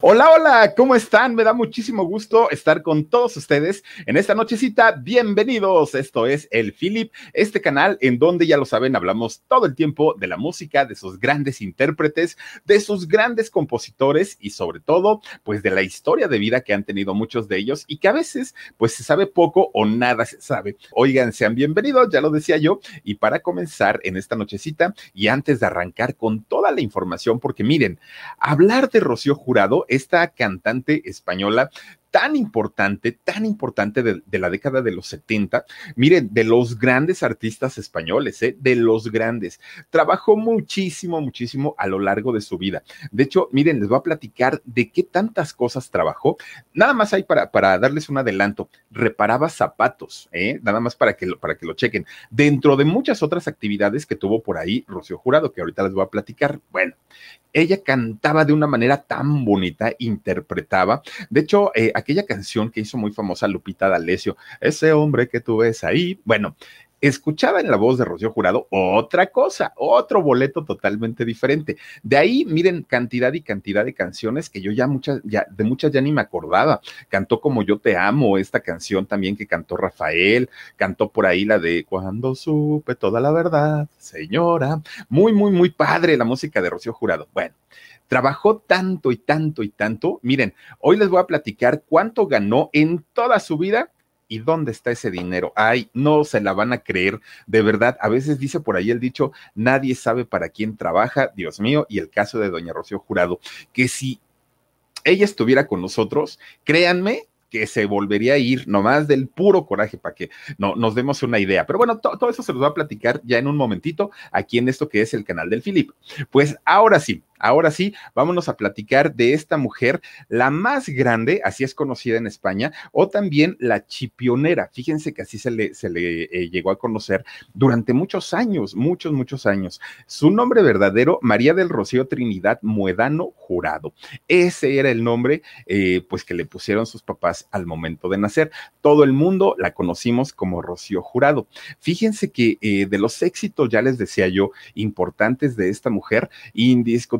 Hola, hola, ¿cómo están? Me da muchísimo gusto estar con todos ustedes en esta nochecita. Bienvenidos. Esto es El Philip, este canal en donde ya lo saben, hablamos todo el tiempo de la música, de sus grandes intérpretes, de sus grandes compositores y sobre todo, pues de la historia de vida que han tenido muchos de ellos y que a veces, pues se sabe poco o nada se sabe. Oigan, sean bienvenidos, ya lo decía yo. Y para comenzar en esta nochecita y antes de arrancar con toda la información, porque miren, hablar de Rocío Jurado esta cantante española tan importante, tan importante de, la década de los 70. Miren, de los grandes artistas españoles, ¿eh? de los grandes. Trabajó muchísimo, muchísimo a lo largo de su vida. De hecho, miren, les voy a platicar de qué tantas cosas trabajó. Nada más hay para, para darles un adelanto. Reparaba zapatos, ¿eh? nada más para que, lo, para que lo chequen. Dentro de muchas otras actividades que tuvo por ahí Rocío Jurado, que ahorita les voy a platicar. Bueno, ella cantaba de una manera tan bonita, interpretaba. De hecho, eh, aquella canción que hizo muy famosa Lupita D'Alessio, ese hombre que tú ves ahí, bueno, escuchaba en la voz de Rocío Jurado otra cosa, otro boleto totalmente diferente. De ahí, miren, cantidad y cantidad de canciones que yo ya muchas, ya, de muchas ya ni me acordaba. Cantó como Yo Te Amo, esta canción también que cantó Rafael, cantó por ahí la de Cuando supe toda la verdad, señora. Muy, muy, muy padre la música de Rocío Jurado. Bueno. Trabajó tanto y tanto y tanto. Miren, hoy les voy a platicar cuánto ganó en toda su vida ¿Y dónde está ese dinero? Ay, no se la van a creer. De verdad, a veces dice por ahí el dicho, nadie sabe para quién trabaja, Dios mío, y el caso de doña Rocío Jurado, que si ella estuviera con nosotros, créanme que se volvería a ir nomás del puro coraje para que no, nos demos una idea. Pero bueno, todo eso se los voy a platicar ya en un momentito aquí en esto que es el canal del Filip. Pues ahora sí, Ahora sí, vámonos a platicar de esta mujer, la más grande, así es conocida en España, o también la chipionera. Fíjense que así se le, se le eh, llegó a conocer durante muchos años, muchos, muchos años. Su nombre verdadero, María del Rocío Trinidad Muedano Jurado. Ese era el nombre, eh, pues, que le pusieron sus papás al momento de nacer. Todo el mundo la conocimos como Rocío Jurado. Fíjense que eh, de los éxitos, ya les decía yo, importantes de esta mujer,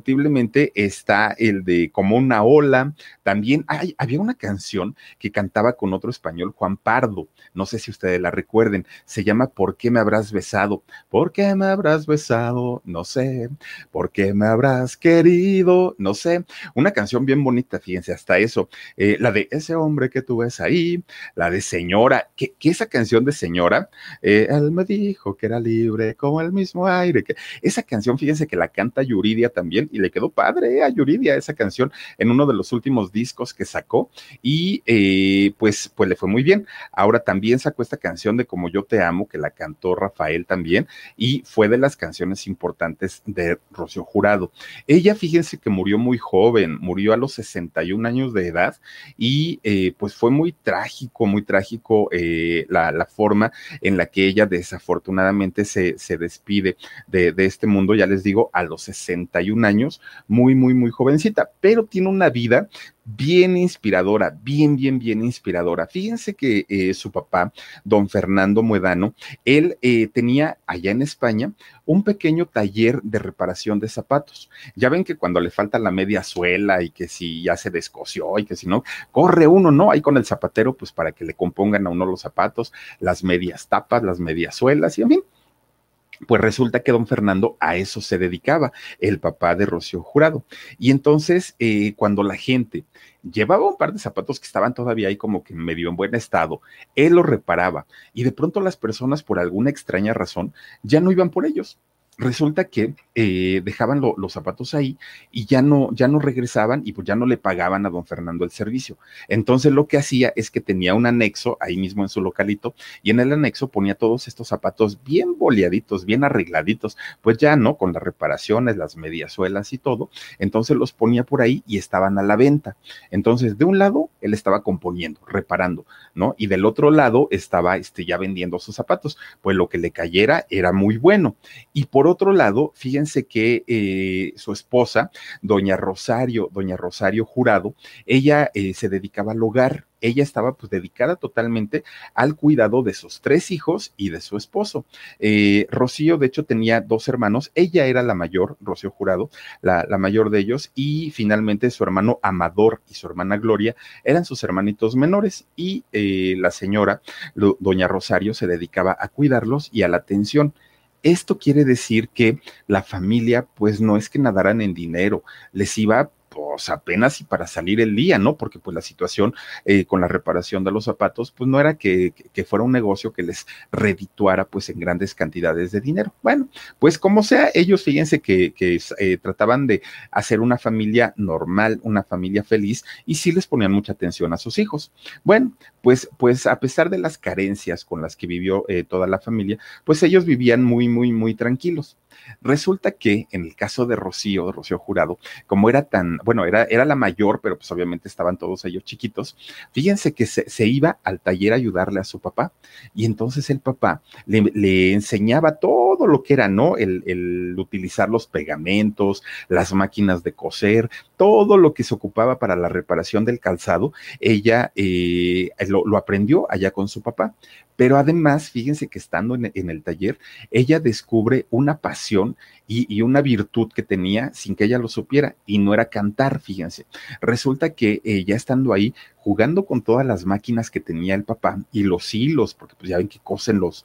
indiscutible está el de Como una ola. También había una canción que cantaba con otro español, Juan Pardo. No sé si ustedes la recuerden. Se llama ¿Por qué me habrás besado? ¿Por qué me habrás besado? No sé. ¿Por qué me habrás querido? No sé. Una canción bien bonita, fíjense, hasta eso. Eh, la de ese hombre que tú ves ahí, la de señora, que, esa canción de señora, eh, él me dijo que era libre como el mismo aire. Que, esa canción, fíjense que la canta Yuridia también le quedó padre a Yuridia esa canción en uno de los últimos discos que sacó y eh, pues, pues le fue muy bien. Ahora también sacó esta canción de Como yo te amo, que la cantó Rafael también y fue de las canciones importantes de Rocío Jurado. Ella, fíjense que murió muy joven, murió a los 61 años de edad y eh, pues fue muy trágico, muy trágico eh, la, forma en la que ella desafortunadamente se, se despide de, de este mundo, ya les digo, a los 61 años muy, muy, muy jovencita, pero tiene una vida bien inspiradora, bien, bien, bien inspiradora. Fíjense que eh, su papá, don Fernando Muedano, él eh, tenía allá en España un pequeño taller de reparación de zapatos. Ya ven que cuando le falta la media suela y que si ya se descosió y que si no, corre uno, ¿no? Ahí con el zapatero, pues para que le compongan a uno los zapatos, las medias tapas, las medias suelas y en fin pues resulta que don Fernando a eso se dedicaba, el papá de Rocío Jurado. Y entonces, eh, cuando la gente llevaba un par de zapatos que estaban todavía ahí como que medio en buen estado, él los reparaba y de pronto las personas por alguna extraña razón ya no iban por ellos resulta que eh, dejaban los zapatos ahí y ya no, ya no regresaban y pues ya no le pagaban a don Fernando el servicio. Entonces lo que hacía es que tenía un anexo ahí mismo en su localito y en el anexo ponía todos estos zapatos bien boleaditos, bien arregladitos, pues ya no, con las reparaciones, las mediasuelas y todo. Entonces los ponía por ahí y estaban a la venta. Entonces de un lado él estaba componiendo, reparando, ¿no? Y del otro lado estaba este, ya vendiendo sus zapatos, pues lo que le cayera era muy bueno. Y por otro lado, fíjense que eh, su esposa, doña Rosario, doña Rosario Jurado, ella eh, se dedicaba al hogar, ella estaba pues dedicada totalmente al cuidado de sus tres hijos y de su esposo. Eh, Rocío, de hecho, tenía dos hermanos, ella era la mayor, Rocío Jurado, la, mayor de ellos, y finalmente su hermano Amador y su hermana Gloria eran sus hermanitos menores, y la señora, doña Rosario, se dedicaba a cuidarlos y a la atención. Esto quiere decir que la familia, pues no es que nadaran en dinero, les iba pues apenas y para salir el día, ¿no? Porque pues la situación eh, con la reparación de los zapatos, pues no era que, fuera un negocio que les redituara pues en grandes cantidades de dinero. Bueno, pues como sea, ellos fíjense que, eh, trataban de hacer una familia normal, una familia feliz y sí les ponían mucha atención a sus hijos. Bueno, pues, pues a pesar de las carencias con las que vivió eh, toda la familia, pues ellos vivían muy, muy, muy tranquilos. Resulta que en el caso de Rocío, Rocío Jurado, como era tan, bueno, era, era la mayor, pero pues obviamente estaban todos ellos chiquitos, fíjense que se, iba al taller a ayudarle a su papá y entonces el papá le, enseñaba todo lo que era, ¿no? El, utilizar los pegamentos, las máquinas de coser, todo lo que se ocupaba para la reparación del calzado, ella eh, lo aprendió allá con su papá. Pero además, fíjense que estando en, el taller, ella descubre una pasión y, una virtud que tenía sin que ella lo supiera, y no era cantar, fíjense. Resulta que eh, ya estando ahí, jugando con todas las máquinas que tenía el papá y los hilos, porque pues ya ven que cosen los,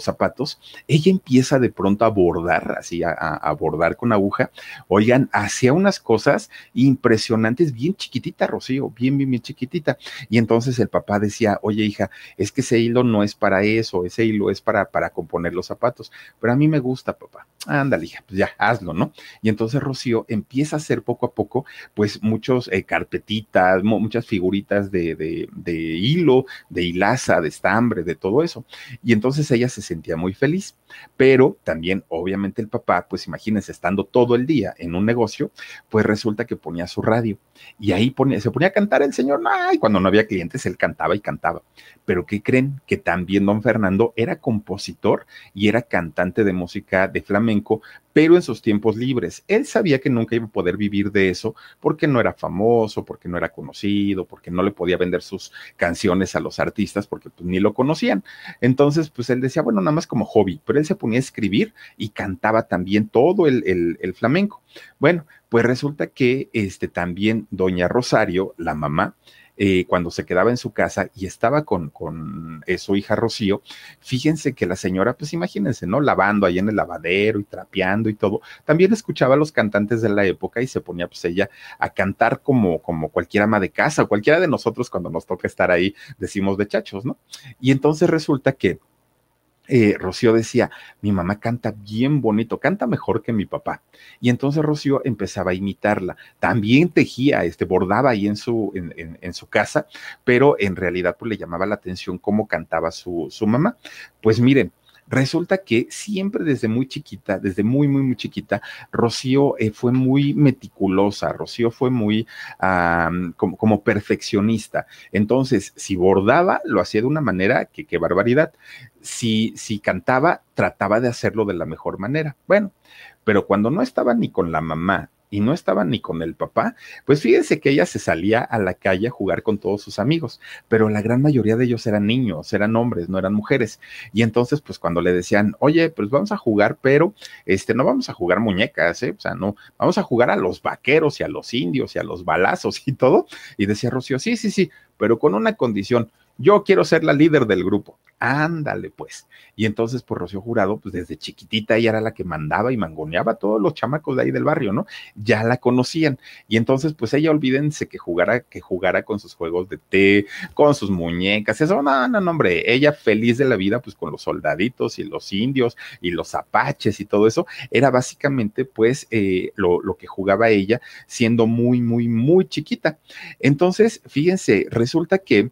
zapatos, ella empieza de pronto a bordar, así a, bordar con aguja, oigan, hacía unas cosas impresionantes, bien chiquitita, Rocío, bien, bien, bien chiquitita. Y entonces el papá decía, oye hija, es que ese hilo no es para eso, ese hilo es para, para componer los zapatos, pero a mí me gusta, papá. Ándale, hija, pues ya, hazlo, ¿no? Y entonces Rocío empieza a hacer poco a poco, pues muchos eh, carpetitas, muchas figuritas de, de, hilo, de hilaza, de estambre, de todo eso. Y entonces ella se sentía muy feliz. Pero también, obviamente, el papá, pues imagínense, estando todo el día en un negocio, pues resulta que ponía su radio y ahí se ponía a cantar el señor, ay, cuando no había clientes, él cantaba y cantaba. Pero ¿qué creen? Que también don Fernando era compositor y era cantante de música de flamenco, pero en sus tiempos libres. Él sabía que nunca iba a poder vivir de eso porque no era famoso, porque no era conocido, porque no le podía vender sus canciones a los artistas porque pues, ni lo conocían. Entonces, pues él decía, bueno, nada más como hobby, pero él se ponía a escribir y cantaba también todo el, el flamenco. Bueno, pues resulta que este, también doña Rosario, la mamá, eh, cuando se quedaba en su casa y estaba con, con eh, su hija Rocío, fíjense que la señora, pues imagínense, ¿no? Lavando ahí en el lavadero y trapeando y todo, también escuchaba a los cantantes de la época y se ponía pues ella a cantar como, como cualquier ama de casa o cualquiera de nosotros cuando nos toca estar ahí, decimos de chachos, ¿no? Y entonces resulta que eh, Rocío decía, mi mamá canta bien bonito, canta mejor que mi papá. Y entonces Rocío empezaba a imitarla. También tejía, este, bordaba ahí en su, en, en, su casa, pero en realidad pues le llamaba la atención cómo cantaba su, su mamá. Pues miren, Resulta que siempre desde muy chiquita, desde muy, muy, muy chiquita, Rocío eh, fue muy meticulosa, Rocío fue muy como, como, perfeccionista. Entonces, si bordaba, lo hacía de una manera que qué barbaridad. Si, si cantaba, trataba de hacerlo de la mejor manera. Bueno, pero cuando no estaba ni con la mamá y no estaba ni con el papá, pues fíjense que ella se salía a la calle a jugar con todos sus amigos, pero la gran mayoría de ellos eran niños, eran hombres, no eran mujeres. Y entonces, pues cuando le decían, oye, pues vamos a jugar, pero este, no vamos a jugar muñecas, ¿eh? o sea, no, vamos a jugar a los vaqueros y a los indios y a los balazos y todo. Y decía Rocío, sí, sí, sí, pero con una condición, yo quiero ser la líder del grupo. Ándale, pues. Y entonces, pues Rocío Jurado, pues desde chiquitita ella era la que mandaba y mangoneaba a todos los chamacos de ahí del barrio, ¿no? Ya la conocían. Y entonces, pues ella, olvídense que jugara, que jugara con sus juegos de té, con sus muñecas, eso, no, no, no, hombre, ella feliz de la vida, pues con los soldaditos y los indios y los apaches y todo eso, era básicamente, pues, eh, lo, lo que jugaba ella siendo muy, muy, muy chiquita. Entonces, fíjense, resulta que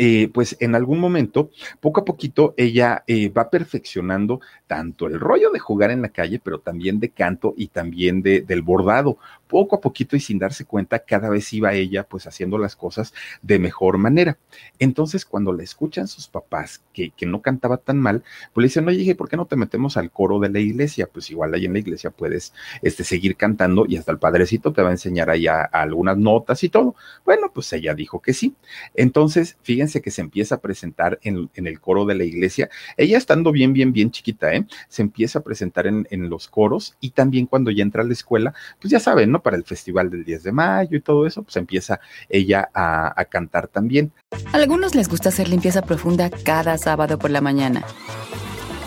eh, pues en algún momento, poco a poquito, ella eh, va perfeccionando tanto el rollo de jugar en la calle, pero también de canto y también de, del bordado. Poco a poquito y sin darse cuenta, cada vez iba ella pues haciendo las cosas de mejor manera. Entonces, cuando le escuchan sus papás que, que no cantaba tan mal, pues le dicen, oye, ¿por qué no te metemos al coro de la iglesia? Pues igual ahí en la iglesia puedes este, seguir cantando y hasta el padrecito te va a enseñar allá algunas notas y todo. Bueno, pues ella dijo que sí. Entonces, fíjense que se empieza a presentar en, el coro de la iglesia, ella estando bien, bien, bien chiquita, ¿eh? se empieza a presentar en, los coros y también cuando ya entra a la escuela, pues ya saben, ¿no? Para el festival del 10 de mayo y todo eso, pues empieza ella a, a cantar también. A algunos les gusta hacer limpieza profunda cada sábado por la mañana.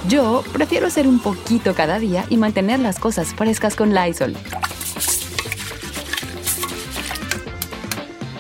Yo prefiero hacer un poquito cada día y mantener las cosas frescas con Lysol.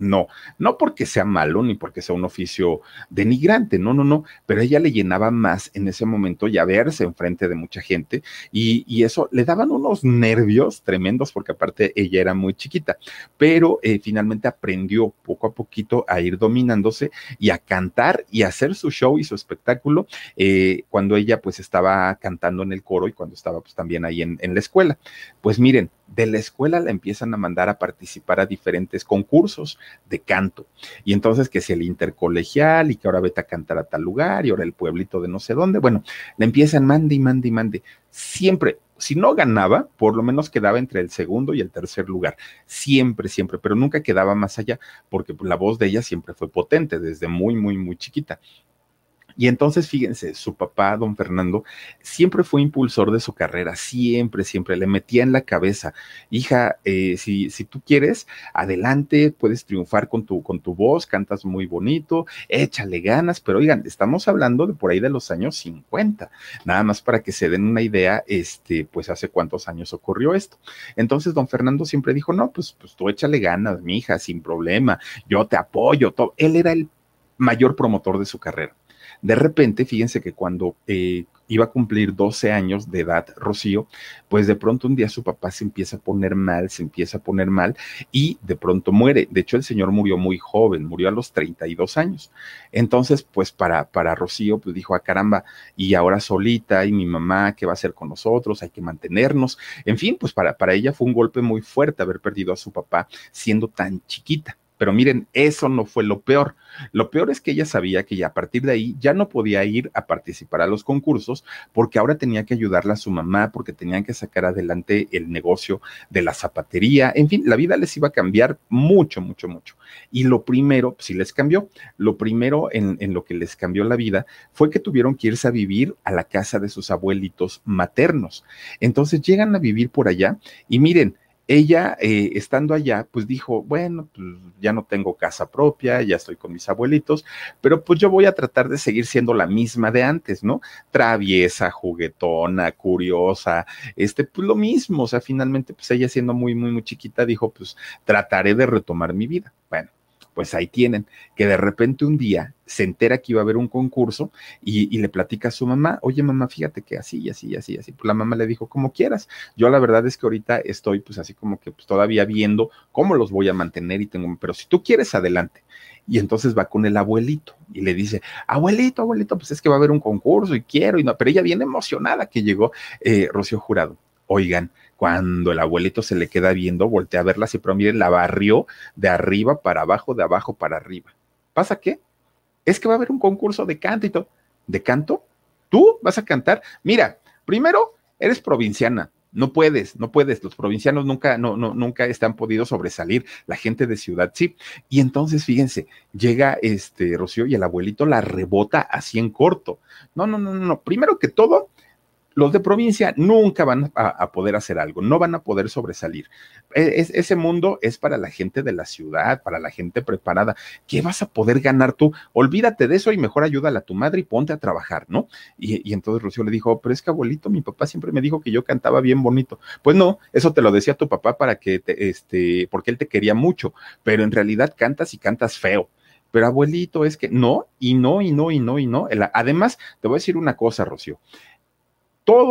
no, no porque sea malo ni porque sea un oficio denigrante, no, no, no, pero ella le llenaba más en ese momento ya verse enfrente de mucha gente y, eso le daban unos nervios tremendos porque aparte ella era muy chiquita, pero eh, finalmente aprendió poco a poquito a ir dominándose y a cantar y a hacer su show y su espectáculo eh, cuando ella pues estaba cantando en el coro y cuando estaba pues también ahí en, en la escuela. Pues miren, de la escuela la empiezan a mandar a participar a diferentes concursos de canto. Y entonces que si el intercolegial y que ahora vete a cantar a tal lugar y ahora el pueblito de no sé dónde, bueno, le empiezan mande y mande y mande. Siempre, si no ganaba, por lo menos quedaba entre el segundo y el tercer lugar. Siempre, siempre, pero nunca quedaba más allá porque la voz de ella siempre fue potente desde muy, muy, muy chiquita. Y entonces, fíjense, su papá, don Fernando, siempre fue impulsor de su carrera, siempre, siempre le metía en la cabeza, hija, eh, si, si tú quieres, adelante, puedes triunfar con tu, con tu voz, cantas muy bonito, échale ganas, pero oigan, estamos hablando de por ahí de los años 50, nada más para que se den una idea, este, pues hace cuántos años ocurrió esto. Entonces, don Fernando siempre dijo, no, pues, pues tú échale ganas, mi hija, sin problema, yo te apoyo, todo. Él era el mayor promotor de su carrera. De repente, fíjense que cuando eh, iba a cumplir 12 años de edad, Rocío, pues de pronto un día su papá se empieza a poner mal, se empieza a poner mal y de pronto muere. De hecho, el señor murió muy joven, murió a los 32 años. Entonces, pues para, para Rocío, pues dijo, a ah, caramba, y ahora solita, y mi mamá, ¿qué va a hacer con nosotros? Hay que mantenernos. En fin, pues para, para ella fue un golpe muy fuerte haber perdido a su papá siendo tan chiquita. Pero miren, eso no fue lo peor. Lo peor es que ella sabía que ya a partir de ahí ya no podía ir a participar a los concursos porque ahora tenía que ayudarla a su mamá, porque tenían que sacar adelante el negocio de la zapatería. En fin, la vida les iba a cambiar mucho, mucho, mucho. Y lo primero, sí les cambió, lo primero en lo que les cambió la vida fue que tuvieron que irse a vivir a la casa de sus abuelitos maternos. Entonces llegan a vivir por allá y miren, ella, eh, estando allá, pues dijo, bueno, pues ya no tengo casa propia, ya estoy con mis abuelitos, pero pues yo voy a tratar de seguir siendo la misma de antes, ¿no? Traviesa, juguetona, curiosa, este, pues lo mismo, o sea, finalmente, pues ella siendo muy, muy, muy chiquita, dijo, pues trataré de retomar mi vida. Bueno, pues ahí tienen, que de repente un día se entera que iba a haber un concurso y, le platica a su mamá, oye mamá, fíjate que así, así, así, así. Pues la mamá le dijo, como quieras. Yo la verdad es que ahorita estoy pues así como que pues, todavía viendo cómo los voy a mantener y tengo, pero si tú quieres, adelante. Y entonces va con el abuelito y le dice, abuelito, abuelito, pues es que va a haber un concurso y quiero, y no, pero ella viene emocionada que llegó eh, Rocío Jurado. Oigan, cuando el abuelito se le queda viendo, voltea a verla, y pero miren, la barrió de arriba para abajo, de abajo para arriba. ¿Pasa qué? Es que va a haber un concurso de canto y todo. ¿De canto? ¿Tú vas a cantar? Mira, primero, eres provinciana, no puedes, no puedes. Los provincianos nunca, no, no, nunca están podido sobresalir. La gente de ciudad sí. Y entonces, fíjense, llega este Rocío y el abuelito la rebota así en corto. No, no, no, no. Primero que todo, los de provincia nunca van a, poder hacer algo, no van a poder sobresalir. E, ese mundo es para la gente de la ciudad, para la gente preparada. ¿Qué vas a poder ganar tú? Olvídate de eso y mejor ayúdale a tu madre y ponte a trabajar, ¿no? Y, entonces Rocío le dijo, pero es que abuelito, mi papá siempre me dijo que yo cantaba bien bonito. Pues no, eso te lo decía tu papá para que, te, este, porque él te quería mucho, pero en realidad cantas y cantas feo pero abuelito, es que no, y no, y no, y no, y no. Además, te voy a decir una cosa, Rocío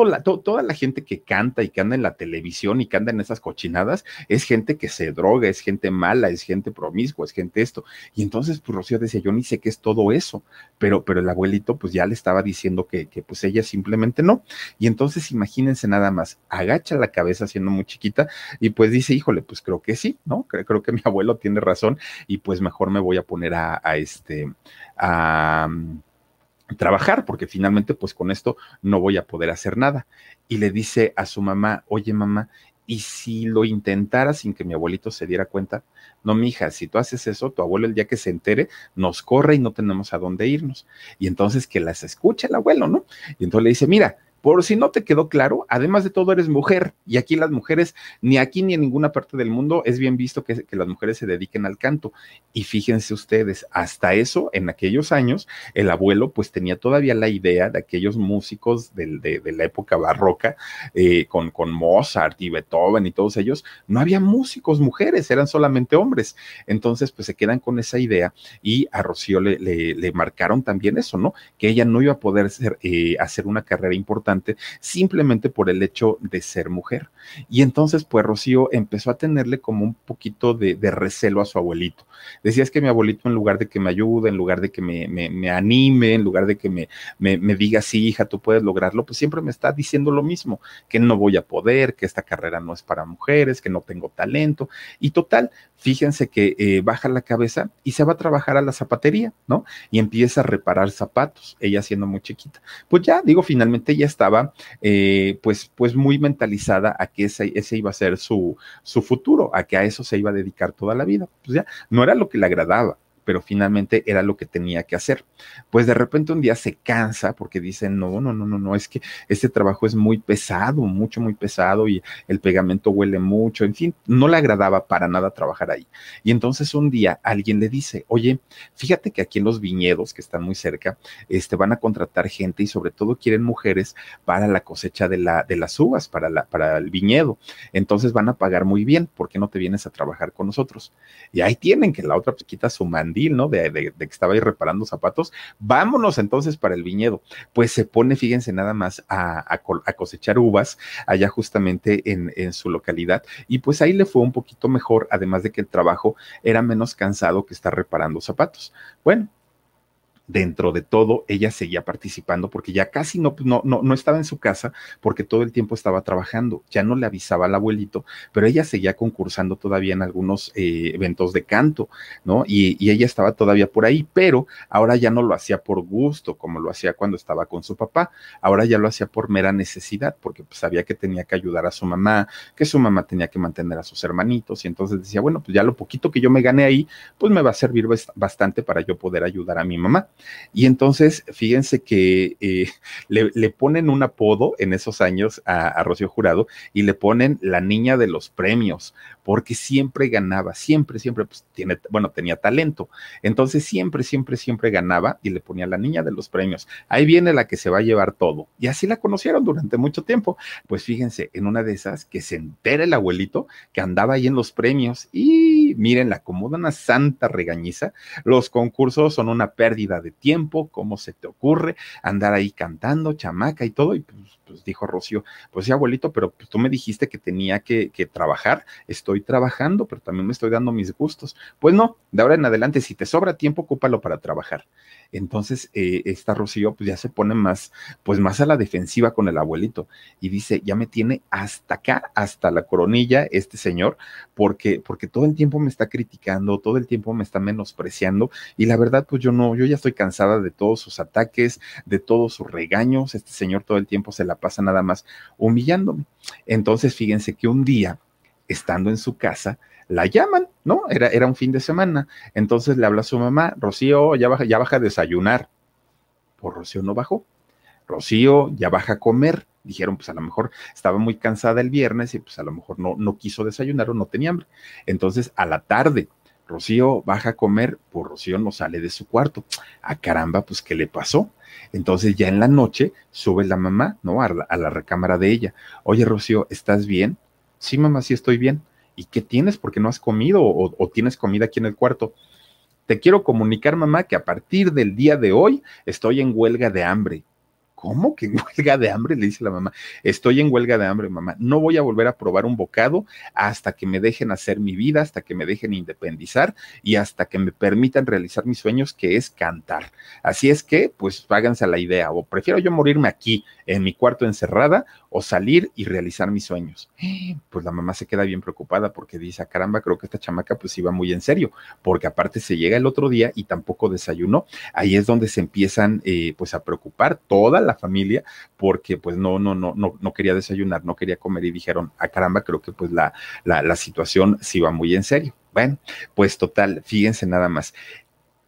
la, toda la gente que canta y que anda en la televisión y que anda en esas cochinadas es gente que se droga, es gente mala, es gente promiscua, es gente esto. Y entonces, pues Rocío decía, yo ni sé qué es todo eso, pero, pero el abuelito pues ya le estaba diciendo que, que pues ella simplemente no. Y entonces imagínense nada más, agacha la cabeza siendo muy chiquita y pues dice, híjole, pues creo que sí, ¿no? Creo, que mi abuelo tiene razón y pues mejor me voy a poner a, a este, a trabajar, porque finalmente pues con esto no voy a poder hacer nada. Y le dice a su mamá, oye mamá, ¿y si lo intentara sin que mi abuelito se diera cuenta? No, mija, si tú haces eso, tu abuelo el día que se entere nos corre y no tenemos a dónde irnos. Y entonces que las escuche el abuelo, ¿no? Y entonces le dice, mira, por si no te quedó claro, además de todo eres mujer y aquí las mujeres, ni aquí ni en ninguna parte del mundo es bien visto que, las mujeres se dediquen al canto. Y fíjense ustedes, hasta eso, en aquellos años, el abuelo pues tenía todavía la idea de aquellos músicos de, la época barroca, eh, con, con Mozart y Beethoven y todos ellos, no había músicos mujeres, eran solamente hombres. Entonces pues se quedan con esa idea y a Rocío le, le, marcaron también eso, ¿no? Que ella no iba a poder eh, hacer una carrera importante simplemente por el hecho de ser mujer. Y entonces, pues Rocío empezó a tenerle como un poquito de, recelo a su abuelito. Decía, es que mi abuelito en lugar de que me ayude, en lugar de que me, me, anime, en lugar de que me, me, diga, sí, hija, tú puedes lograrlo, pues siempre me está diciendo lo mismo, que no voy a poder, que esta carrera no es para mujeres, que no tengo talento. Y total, fíjense que eh, baja la cabeza y se va a trabajar a la zapatería, ¿no? Y empieza a reparar zapatos, ella siendo muy chiquita. Pues ya, digo, finalmente ella estaba eh, pues, pues muy mentalizada a que ese, ese iba a ser su, su futuro, a que a eso se iba a dedicar toda la vida. Pues ya, no era lo que le agradaba, pero finalmente era lo que tenía que hacer. Pues de repente un día se cansa porque dice, no, no, no, no, no, es que este trabajo es muy pesado, mucho, muy pesado y el pegamento huele mucho, en fin, no le agradaba para nada trabajar ahí. Y entonces un día alguien le dice, oye, fíjate que aquí en los viñedos que están muy cerca, este, van a contratar gente y sobre todo quieren mujeres para la cosecha de, la, de las uvas, para, la, para el viñedo. Entonces van a pagar muy bien, ¿por qué no te vienes a trabajar con nosotros? Y ahí tienen que la otra pues, quita su mandil ¿no? De, que estaba ahí reparando zapatos. Vámonos entonces para el viñedo. Pues se pone, fíjense, nada más a, cosechar uvas allá justamente en, en, su localidad. Y pues ahí le fue un poquito mejor, además de que el trabajo era menos cansado que estar reparando zapatos. Bueno, dentro de todo, ella seguía participando porque ya casi no, no, no, estaba en su casa porque todo el tiempo estaba trabajando, ya no le avisaba al abuelito, pero ella seguía concursando todavía en algunos eh, eventos de canto, ¿no? Y, y, ella estaba todavía por ahí, pero ahora ya no lo hacía por gusto, como lo hacía cuando estaba con su papá, ahora ya lo hacía por mera necesidad, porque pues, sabía que tenía que ayudar a su mamá, que su mamá tenía que mantener a sus hermanitos, y entonces decía, bueno, pues ya lo poquito que yo me gane ahí, pues me va a servir bastante para yo poder ayudar a mi mamá. Y entonces, fíjense que eh, le, ponen un apodo en esos años a, Rocío Jurado y le ponen la niña de los premios, porque siempre ganaba, siempre, siempre, pues tiene, bueno, tenía talento. Entonces, siempre, siempre, siempre ganaba y le ponía la niña de los premios. Ahí viene la que se va a llevar todo. Y así la conocieron durante mucho tiempo. Pues fíjense, en una de esas que se entera el abuelito que andaba ahí en los premios y miren, la acomoda una santa regañiza. Los concursos son una pérdida de tiempo, cómo se te ocurre andar ahí cantando, chamaca y todo. Y pues, pues dijo Rocío, pues sí, abuelito, pero pues, tú me dijiste que tenía que, que, trabajar, estoy trabajando, pero también me estoy dando mis gustos. Pues no, de ahora en adelante, si te sobra tiempo, ocúpalo para trabajar. Entonces, eh, esta Rocío pues ya se pone más, pues más a la defensiva con el abuelito y dice, ya me tiene hasta acá, hasta la coronilla este señor, porque, porque todo el tiempo me está criticando, todo el tiempo me está menospreciando y la verdad, pues yo no, yo ya estoy cansada de todos sus ataques, de todos sus regaños, este señor todo el tiempo se la pasa nada más humillándome. Entonces, fíjense que un día, estando en su casa, la llaman, ¿no? Era, era un fin de semana. Entonces le habla a su mamá, Rocío, ya baja, ya baja a desayunar. Pues Rocío no bajó. Rocío ya baja a comer. Dijeron, pues a lo mejor estaba muy cansada el viernes y pues a lo mejor no, no quiso desayunar o no tenía hambre. Entonces a la tarde, Rocío baja a comer, pues Rocío no sale de su cuarto. A ah, caramba, pues ¿qué le pasó? Entonces ya en la noche sube la mamá, ¿no? A la recámara de ella. Oye, Rocío, ¿estás bien? Sí, mamá, sí estoy bien. ¿Y qué tienes? Porque no has comido o, tienes comida aquí en el cuarto. Te quiero comunicar, mamá, que a partir del día de hoy estoy en huelga de hambre. ¿Cómo que en huelga de hambre? Le dice la mamá. Estoy en huelga de hambre, mamá. No voy a volver a probar un bocado hasta que me dejen hacer mi vida, hasta que me dejen independizar y hasta que me permitan realizar mis sueños, que es cantar. Así es que, pues, háganse la idea. O prefiero yo morirme aquí, en mi cuarto encerrada, o salir y realizar mis sueños. Pues la mamá se queda bien preocupada porque dice, ah, caramba, creo que esta chamaca pues iba muy en serio, porque aparte se llega el otro día y tampoco desayunó. Ahí es donde se empiezan eh, pues a preocupar toda la familia porque pues no, no, no, no, no quería desayunar, no quería comer y dijeron, a ah, caramba, creo que pues la, la, la situación sí va muy en serio. Bueno, pues total, fíjense nada más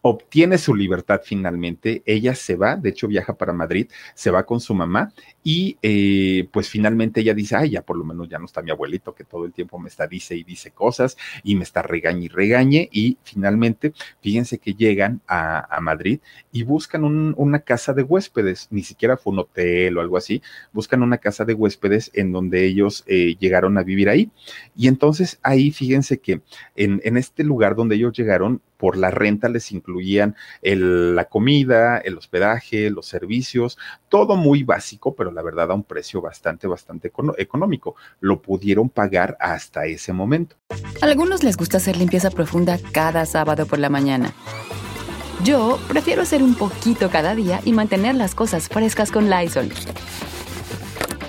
obtiene su libertad finalmente, ella se va, de hecho viaja para Madrid, se va con su mamá y eh, pues finalmente ella dice, ay, ya por lo menos ya no está mi abuelito que todo el tiempo me está dice y dice cosas y me está regañe y regañe y finalmente, fíjense que llegan a, Madrid y buscan una casa de huéspedes, ni siquiera fue un hotel o algo así, buscan una casa de huéspedes en donde ellos eh, llegaron a vivir ahí. Y entonces ahí fíjense que en, en este lugar donde ellos llegaron, por la renta les incluían la comida, el hospedaje, los servicios, todo muy básico, pero la verdad a un precio bastante, bastante económico. Lo pudieron pagar hasta ese momento. A algunos les gusta hacer limpieza profunda cada sábado por la mañana. Yo prefiero hacer un poquito cada día y mantener las cosas frescas con Lysol.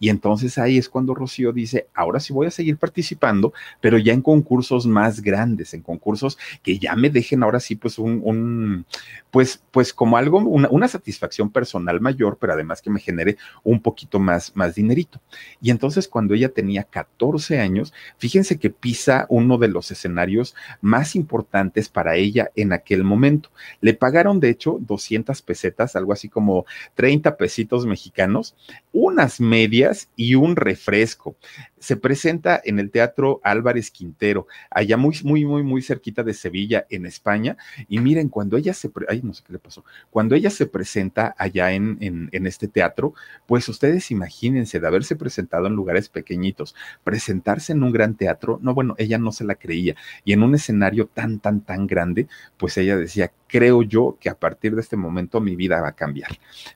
Y entonces ahí es cuando Rocío dice, ahora sí voy a seguir participando, pero ya en concursos más grandes, en concursos que ya me dejen ahora sí pues un, pues, pues como algo, una, satisfacción personal mayor, pero además que me genere un poquito más, más dinerito. Y entonces cuando ella tenía 14 años, fíjense que pisa uno de los escenarios más importantes para ella en aquel momento. Le pagaron de hecho 200 pesetas, algo así como 30 pesitos mexicanos, unas medias y un refresco. Se presenta en el Teatro Álvarez Quintero, allá muy, muy, muy, muy cerquita de Sevilla, en España. Y miren, cuando ella se, ay, no sé qué le pasó, cuando ella se presenta allá en, en, en este teatro, pues ustedes imagínense de haberse presentado en lugares pequeñitos, presentarse en un gran teatro, no, bueno, ella no se la creía. Y en un escenario tan, tan, tan grande, pues ella decía, creo yo que a partir de este momento mi vida va a cambiar.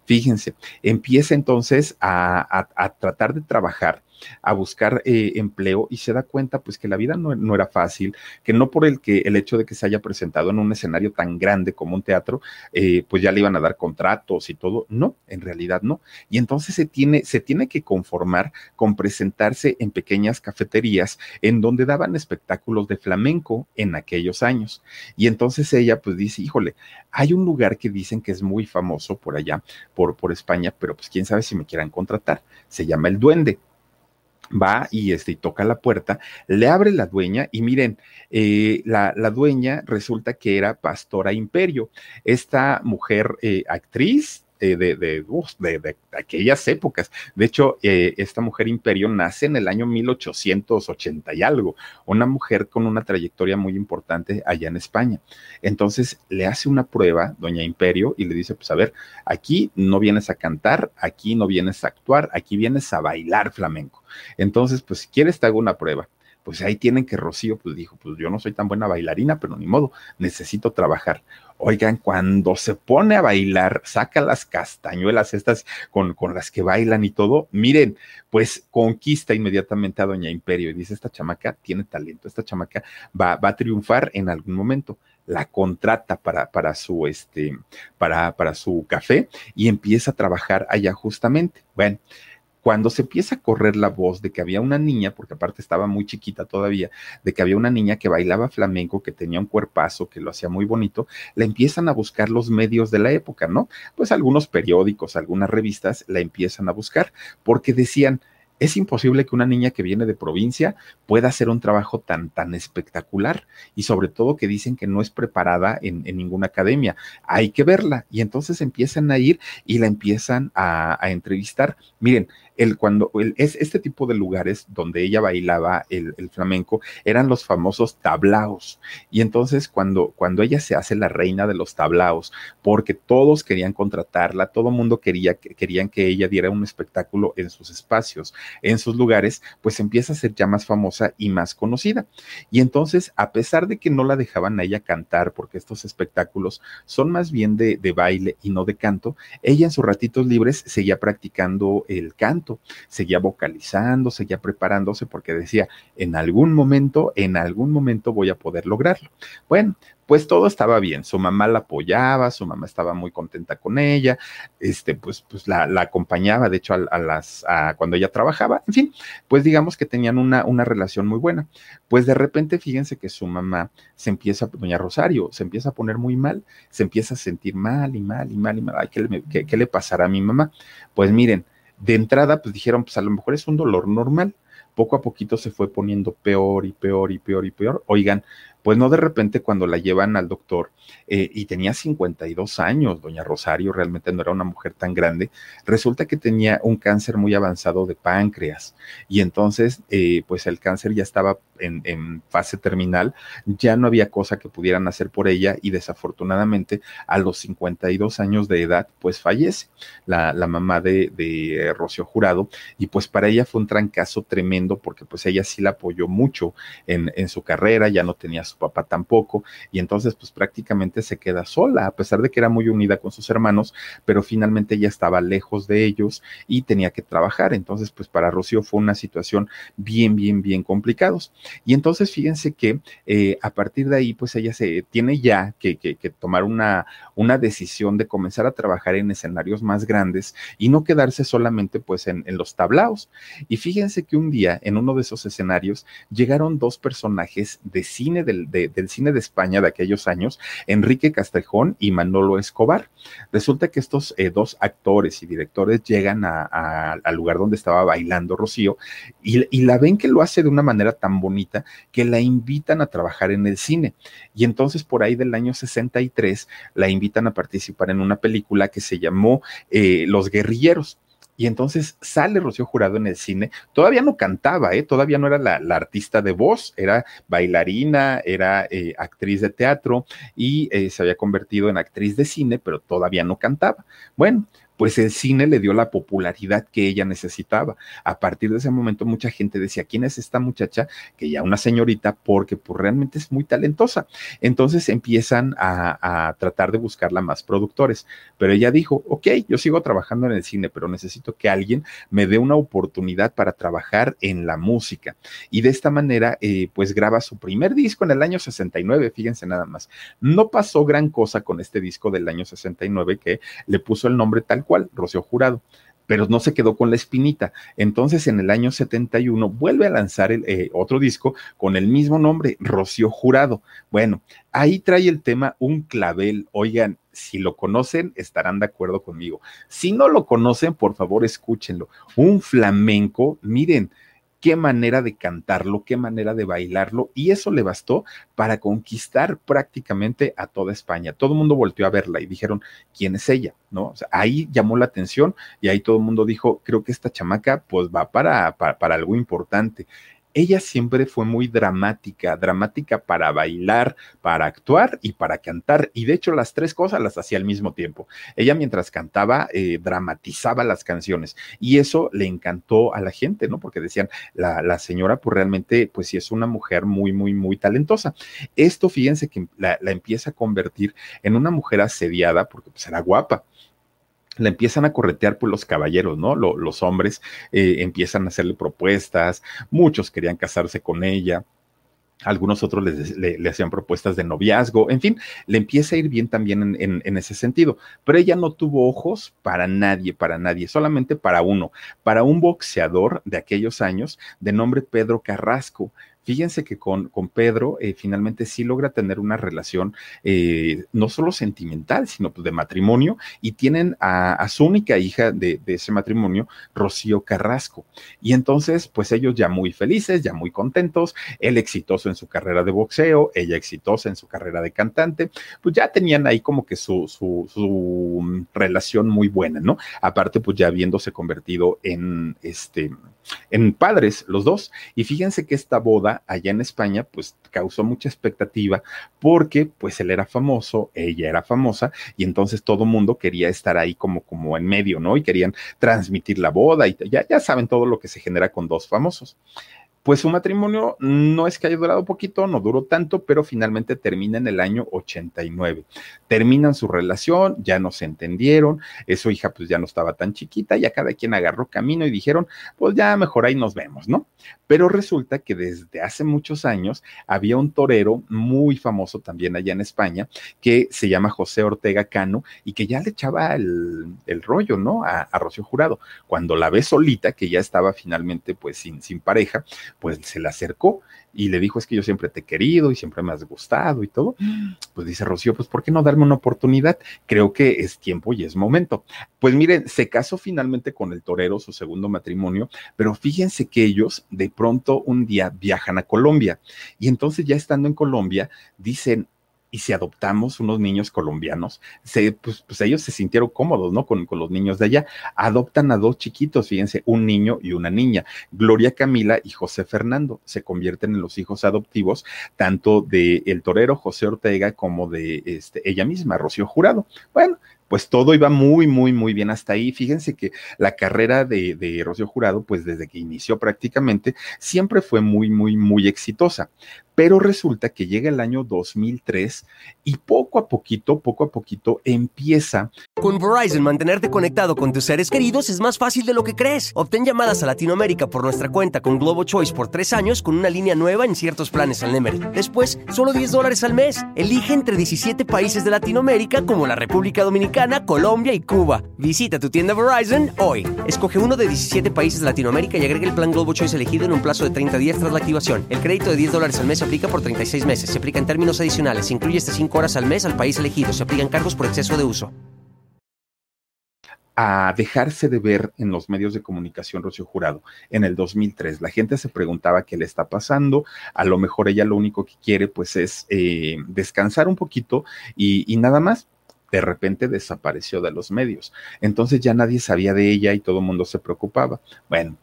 Fíjense, empieza entonces a, tratar de trabajar a buscar eh, empleo y se da cuenta pues que la vida no, era fácil, que no por el que el hecho de que se haya presentado en un escenario tan grande como un teatro, eh, pues ya le iban a dar contratos y todo, no, en realidad no. Y entonces se tiene, se tiene que conformar con presentarse en pequeñas cafeterías en donde daban espectáculos de flamenco en aquellos años. Y entonces ella pues dice, híjole, hay un lugar que dicen que es muy famoso por allá, por, por España, pero pues quién sabe si me quieran contratar. Se llama El Duende va y, este, toca la puerta, le abre la dueña y miren, eh, la, la, dueña resulta que era Pastora Imperio, esta mujer eh, actriz, eh, de, de, de, aquellas épocas. De hecho, eh, esta mujer imperio nace en el año 1880 y algo, una mujer con una trayectoria muy importante allá en España. Entonces le hace una prueba, doña Imperio, y le dice, pues a ver, aquí no vienes a cantar, aquí no vienes a actuar, aquí vienes a bailar flamenco. Entonces, pues si quieres te hago una prueba pues ahí tienen que Rocío, pues dijo, pues yo no soy tan buena bailarina, pero ni modo, necesito trabajar. Oigan, cuando se pone a bailar, saca las castañuelas estas con, con las que bailan y todo, miren, pues conquista inmediatamente a Doña Imperio y dice, esta chamaca tiene talento, esta chamaca va, va a triunfar en algún momento la contrata para, para su, este, para, para su café y empieza a trabajar allá justamente. Bueno, cuando se empieza a correr la voz de que había una niña, porque aparte estaba muy chiquita todavía, de que había una niña que bailaba flamenco, que tenía un cuerpazo, que lo hacía muy bonito, la empiezan a buscar los medios de la época, ¿no? Pues algunos periódicos, algunas revistas la empiezan a buscar, porque decían, es imposible que una niña que viene de provincia pueda hacer un trabajo tan, tan espectacular y sobre todo que dicen que no es preparada en, ninguna academia. Hay que verla y entonces empiezan a ir y la empiezan a, a entrevistar. Miren, el, cuando es este tipo de lugares donde ella bailaba el, flamenco eran los famosos tablaos. Y entonces cuando, cuando ella se hace la reina de los tablaos, porque todos querían contratarla, todo mundo quería, querían que ella diera un espectáculo en sus espacios, en sus lugares, pues empieza a ser ya más famosa y más conocida. Y entonces, a pesar de que no la dejaban a ella cantar, porque estos espectáculos son más bien de, de baile y no de canto, ella en sus ratitos libres seguía practicando el canto seguía vocalizando, seguía preparándose porque decía, en algún momento, en algún momento voy a poder lograrlo. Bueno, pues todo estaba bien, su mamá la apoyaba, su mamá estaba muy contenta con ella, este, pues, pues la, acompañaba, de hecho, a, las, cuando ella trabajaba, en fin, pues digamos que tenían una, relación muy buena. Pues de repente, fíjense que su mamá se empieza, doña Rosario, se empieza a poner muy mal, se empieza a sentir mal y mal y mal y mal, ¿qué le, qué le pasará a mi mamá? Pues miren, de entrada, pues dijeron, pues a lo mejor es un dolor normal. Poco a poquito se fue poniendo peor y peor y peor y peor. Oigan, pues no de repente cuando la llevan al doctor eh, y tenía 52 años, doña Rosario, realmente no era una mujer tan grande, resulta que tenía un cáncer muy avanzado de páncreas. Y entonces eh, pues el cáncer ya estaba en, fase terminal, ya no había cosa que pudieran hacer por ella y desafortunadamente a los 52 años de edad pues fallece la, mamá de, de Rocío Jurado. Y pues para ella fue un trancazo tremendo porque pues ella sí la apoyó mucho en, en su carrera, ya no tenía su papá tampoco, y entonces pues prácticamente se queda sola, a pesar de que era muy unida con sus hermanos, pero finalmente ella estaba lejos de ellos y tenía que trabajar, entonces pues para Rocío fue una situación bien, bien, bien complicados. Y entonces fíjense que eh, a partir de ahí pues ella se tiene ya que, que, tomar una, una decisión de comenzar a trabajar en escenarios más grandes y no quedarse solamente pues en, en los tablaos. Y fíjense que un día en uno de esos escenarios llegaron dos personajes de cine del, cine de España de aquellos años, Enrique Castrejón y Manolo Escobar. Resulta que estos eh, dos actores y directores llegan al lugar donde estaba bailando Rocío y, y la ven que lo hace de una manera tan bonita que la invitan a trabajar en el cine. Y entonces por ahí del año 63 la invitan a participar en una película que se llamó eh, Los Guerrilleros. Y entonces sale Rocío Jurado en el cine, todavía no cantaba, ¿eh? todavía no era la, artista de voz, era bailarina, era eh, actriz de teatro y eh, se había convertido en actriz de cine, pero todavía no cantaba. Bueno, pues el cine le dio la popularidad que ella necesitaba. A partir de ese momento mucha gente decía, ¿quién es esta muchacha? Que ya una señorita, porque pues realmente es muy talentosa. Entonces empiezan a, tratar de buscarla más productores. Pero ella dijo, ok, yo sigo trabajando en el cine, pero necesito que alguien me dé una oportunidad para trabajar en la música. Y de esta manera, eh, pues graba su primer disco en el año 69, fíjense nada más. No pasó gran cosa con este disco del año 69 que le puso el nombre tal cual, Rocío Jurado pero no se quedó con la espinita. Entonces, en el año 71 vuelve a lanzar eh, otro disco con el mismo nombre, Rocío Jurado. Bueno, ahí trae el tema Un clavel. Oigan, si lo conocen, estarán de acuerdo conmigo. Si no lo conocen, por favor, escúchenlo. Un flamenco, miren, qué manera de cantarlo, qué manera de bailarlo, y eso le bastó para conquistar prácticamente a toda España. Todo el mundo volteó a verla y dijeron, ¿quién es ella? ¿No? ahí llamó la atención y ahí todo el mundo dijo, creo que esta chamaca pues va para, para, para algo importante ella siempre fue muy dramática, dramática para bailar, para actuar y para cantar. Y de hecho las tres cosas las hacía al mismo tiempo. Ella mientras cantaba, eh, dramatizaba las canciones y eso le encantó a la gente, ¿no? Porque decían, la, señora pues realmente, pues sí es una mujer muy, muy, muy talentosa. Esto, fíjense que la, la empieza a convertir en una mujer asediada porque pues era guapa la empiezan a corretear por los caballeros, ¿no? los hombres eh, empiezan a hacerle propuestas, muchos querían casarse con ella. algunos otros le, hacían propuestas de noviazgo, en fin, le empieza a ir bien también en, ese sentido, pero ella no tuvo ojos para nadie, para nadie, solamente para uno, para un boxeador de aquellos años de nombre Pedro Carrasco. Fíjense que con, con Pedro eh, finalmente sí logra tener una relación eh, no solo sentimental, sino de matrimonio y tienen a, su única hija de, de, ese matrimonio, Rocío Carrasco. Y entonces, pues ellos ya muy felices, ya muy contentos, él exitoso en su carrera de boxeo, ella exitosa en su carrera de cantante, pues ya tenían ahí como que su, su, su mm, relación muy buena, ¿no? Aparte, pues ya habiéndose convertido en este en padres los dos. Y fíjense que esta boda allá en España pues causó mucha expectativa porque pues él era famoso, ella era famosa y entonces todo mundo quería estar ahí como, como en medio, ¿no? Y querían transmitir la boda y ya, ya saben todo lo que se genera con dos famosos. Pues su matrimonio no es que haya durado poquito, no duró tanto, pero finalmente termina en el año 89. Terminan su relación, ya no se entendieron, su hija pues ya no estaba tan chiquita, ya cada quien agarró camino y dijeron, pues ya mejor ahí nos vemos, ¿no? Pero resulta que desde hace muchos años había un torero muy famoso también allá en España que se llama José Ortega Cano y que ya le echaba el, rollo, ¿no? A, a, Rocío Jurado. Cuando la ve solita, que ya estaba finalmente pues sin, sin pareja, pues se le acercó y le dijo, es que yo siempre te he querido y siempre me has gustado y todo. Pues dice Rocío, pues ¿por qué no darme una oportunidad? Creo que es tiempo y es momento. Pues miren, se casó finalmente con el torero, su segundo matrimonio, pero fíjense que ellos de pronto un día viajan a Colombia y entonces ya estando en Colombia dicen, y si adoptamos unos niños colombianos, se, pues, pues, ellos se sintieron cómodos, ¿no? Con, con, los niños de allá. Adoptan a dos chiquitos, fíjense, un niño y una niña. Gloria Camila y José Fernando se convierten en los hijos adoptivos, tanto de el torero José Ortega como de este, ella misma, Rocío Jurado. Bueno, pues todo iba muy, muy, muy bien hasta ahí. Fíjense que la carrera de, Rocío Jurado, pues desde que inició prácticamente, siempre fue muy, muy, muy exitosa. Pero resulta que llega el año 2003 y poco a poquito, poco a poquito empieza. Con Verizon, mantenerte conectado con tus seres queridos es más fácil de lo que crees. Obtén llamadas a Latinoamérica por nuestra cuenta con Globo Choice por tres años con una línea nueva en ciertos planes al Nemery. Después, solo 10 dólares al mes. Elige entre 17 países de Latinoamérica como la República Dominicana, Colombia y Cuba. Visita tu tienda Verizon hoy. Escoge uno de 17 países de Latinoamérica y agrega el plan Globo Choice elegido en un plazo de 30 días tras la activación. El crédito de 10 dólares al mes aplica por 36 meses. Se aplica en términos adicionales. Se incluye hasta 5 horas al mes al país elegido. Se aplican cargos por exceso de uso a dejarse de ver en los medios de comunicación Rocío Jurado en el 2003. La gente se preguntaba qué le está pasando, a lo mejor ella lo único que quiere pues es eh, descansar un poquito y nada más. De repente desapareció de los medios. Entonces ya nadie sabía de ella y todo el mundo se preocupaba. Bueno,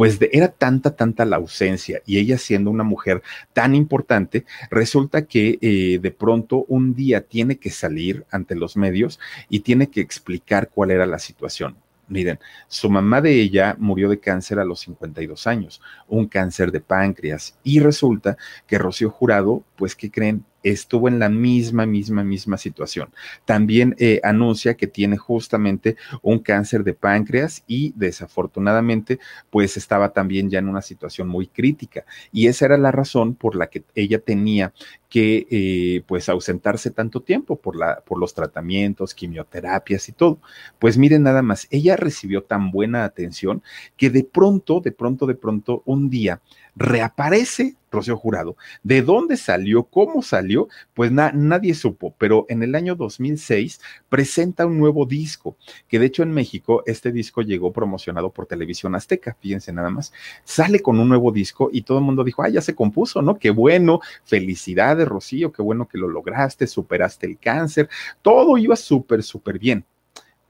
pues era tanta, tanta la ausencia y ella siendo una mujer tan importante, resulta que eh, de pronto un día tiene que salir ante los medios y tiene que explicar cuál era la situación. Miren, su mamá de ella murió de cáncer a los 52 años, un cáncer de páncreas, y resulta que Rocío Jurado, pues, ¿qué creen? Estuvo en la misma, misma, misma situación. También eh, anuncia que tiene justamente un cáncer de páncreas y desafortunadamente pues estaba también ya en una situación muy crítica y esa era la razón por la que ella tenía que eh, pues ausentarse tanto tiempo por, la, por los tratamientos, quimioterapias y todo. Pues miren nada más, ella recibió tan buena atención que de pronto, de pronto, de pronto, un día reaparece Rocío Jurado. ¿De dónde salió? ¿Cómo salió? Pues nadie supo, pero en el año 2006 presenta un nuevo disco, que de hecho en México este disco llegó promocionado por Televisión Azteca, fíjense nada más. Sale con un nuevo disco y todo el mundo dijo, ah, ya se compuso, ¿no? Qué bueno, felicidades Rocío, qué bueno que lo lograste, superaste el cáncer, todo iba súper, súper bien.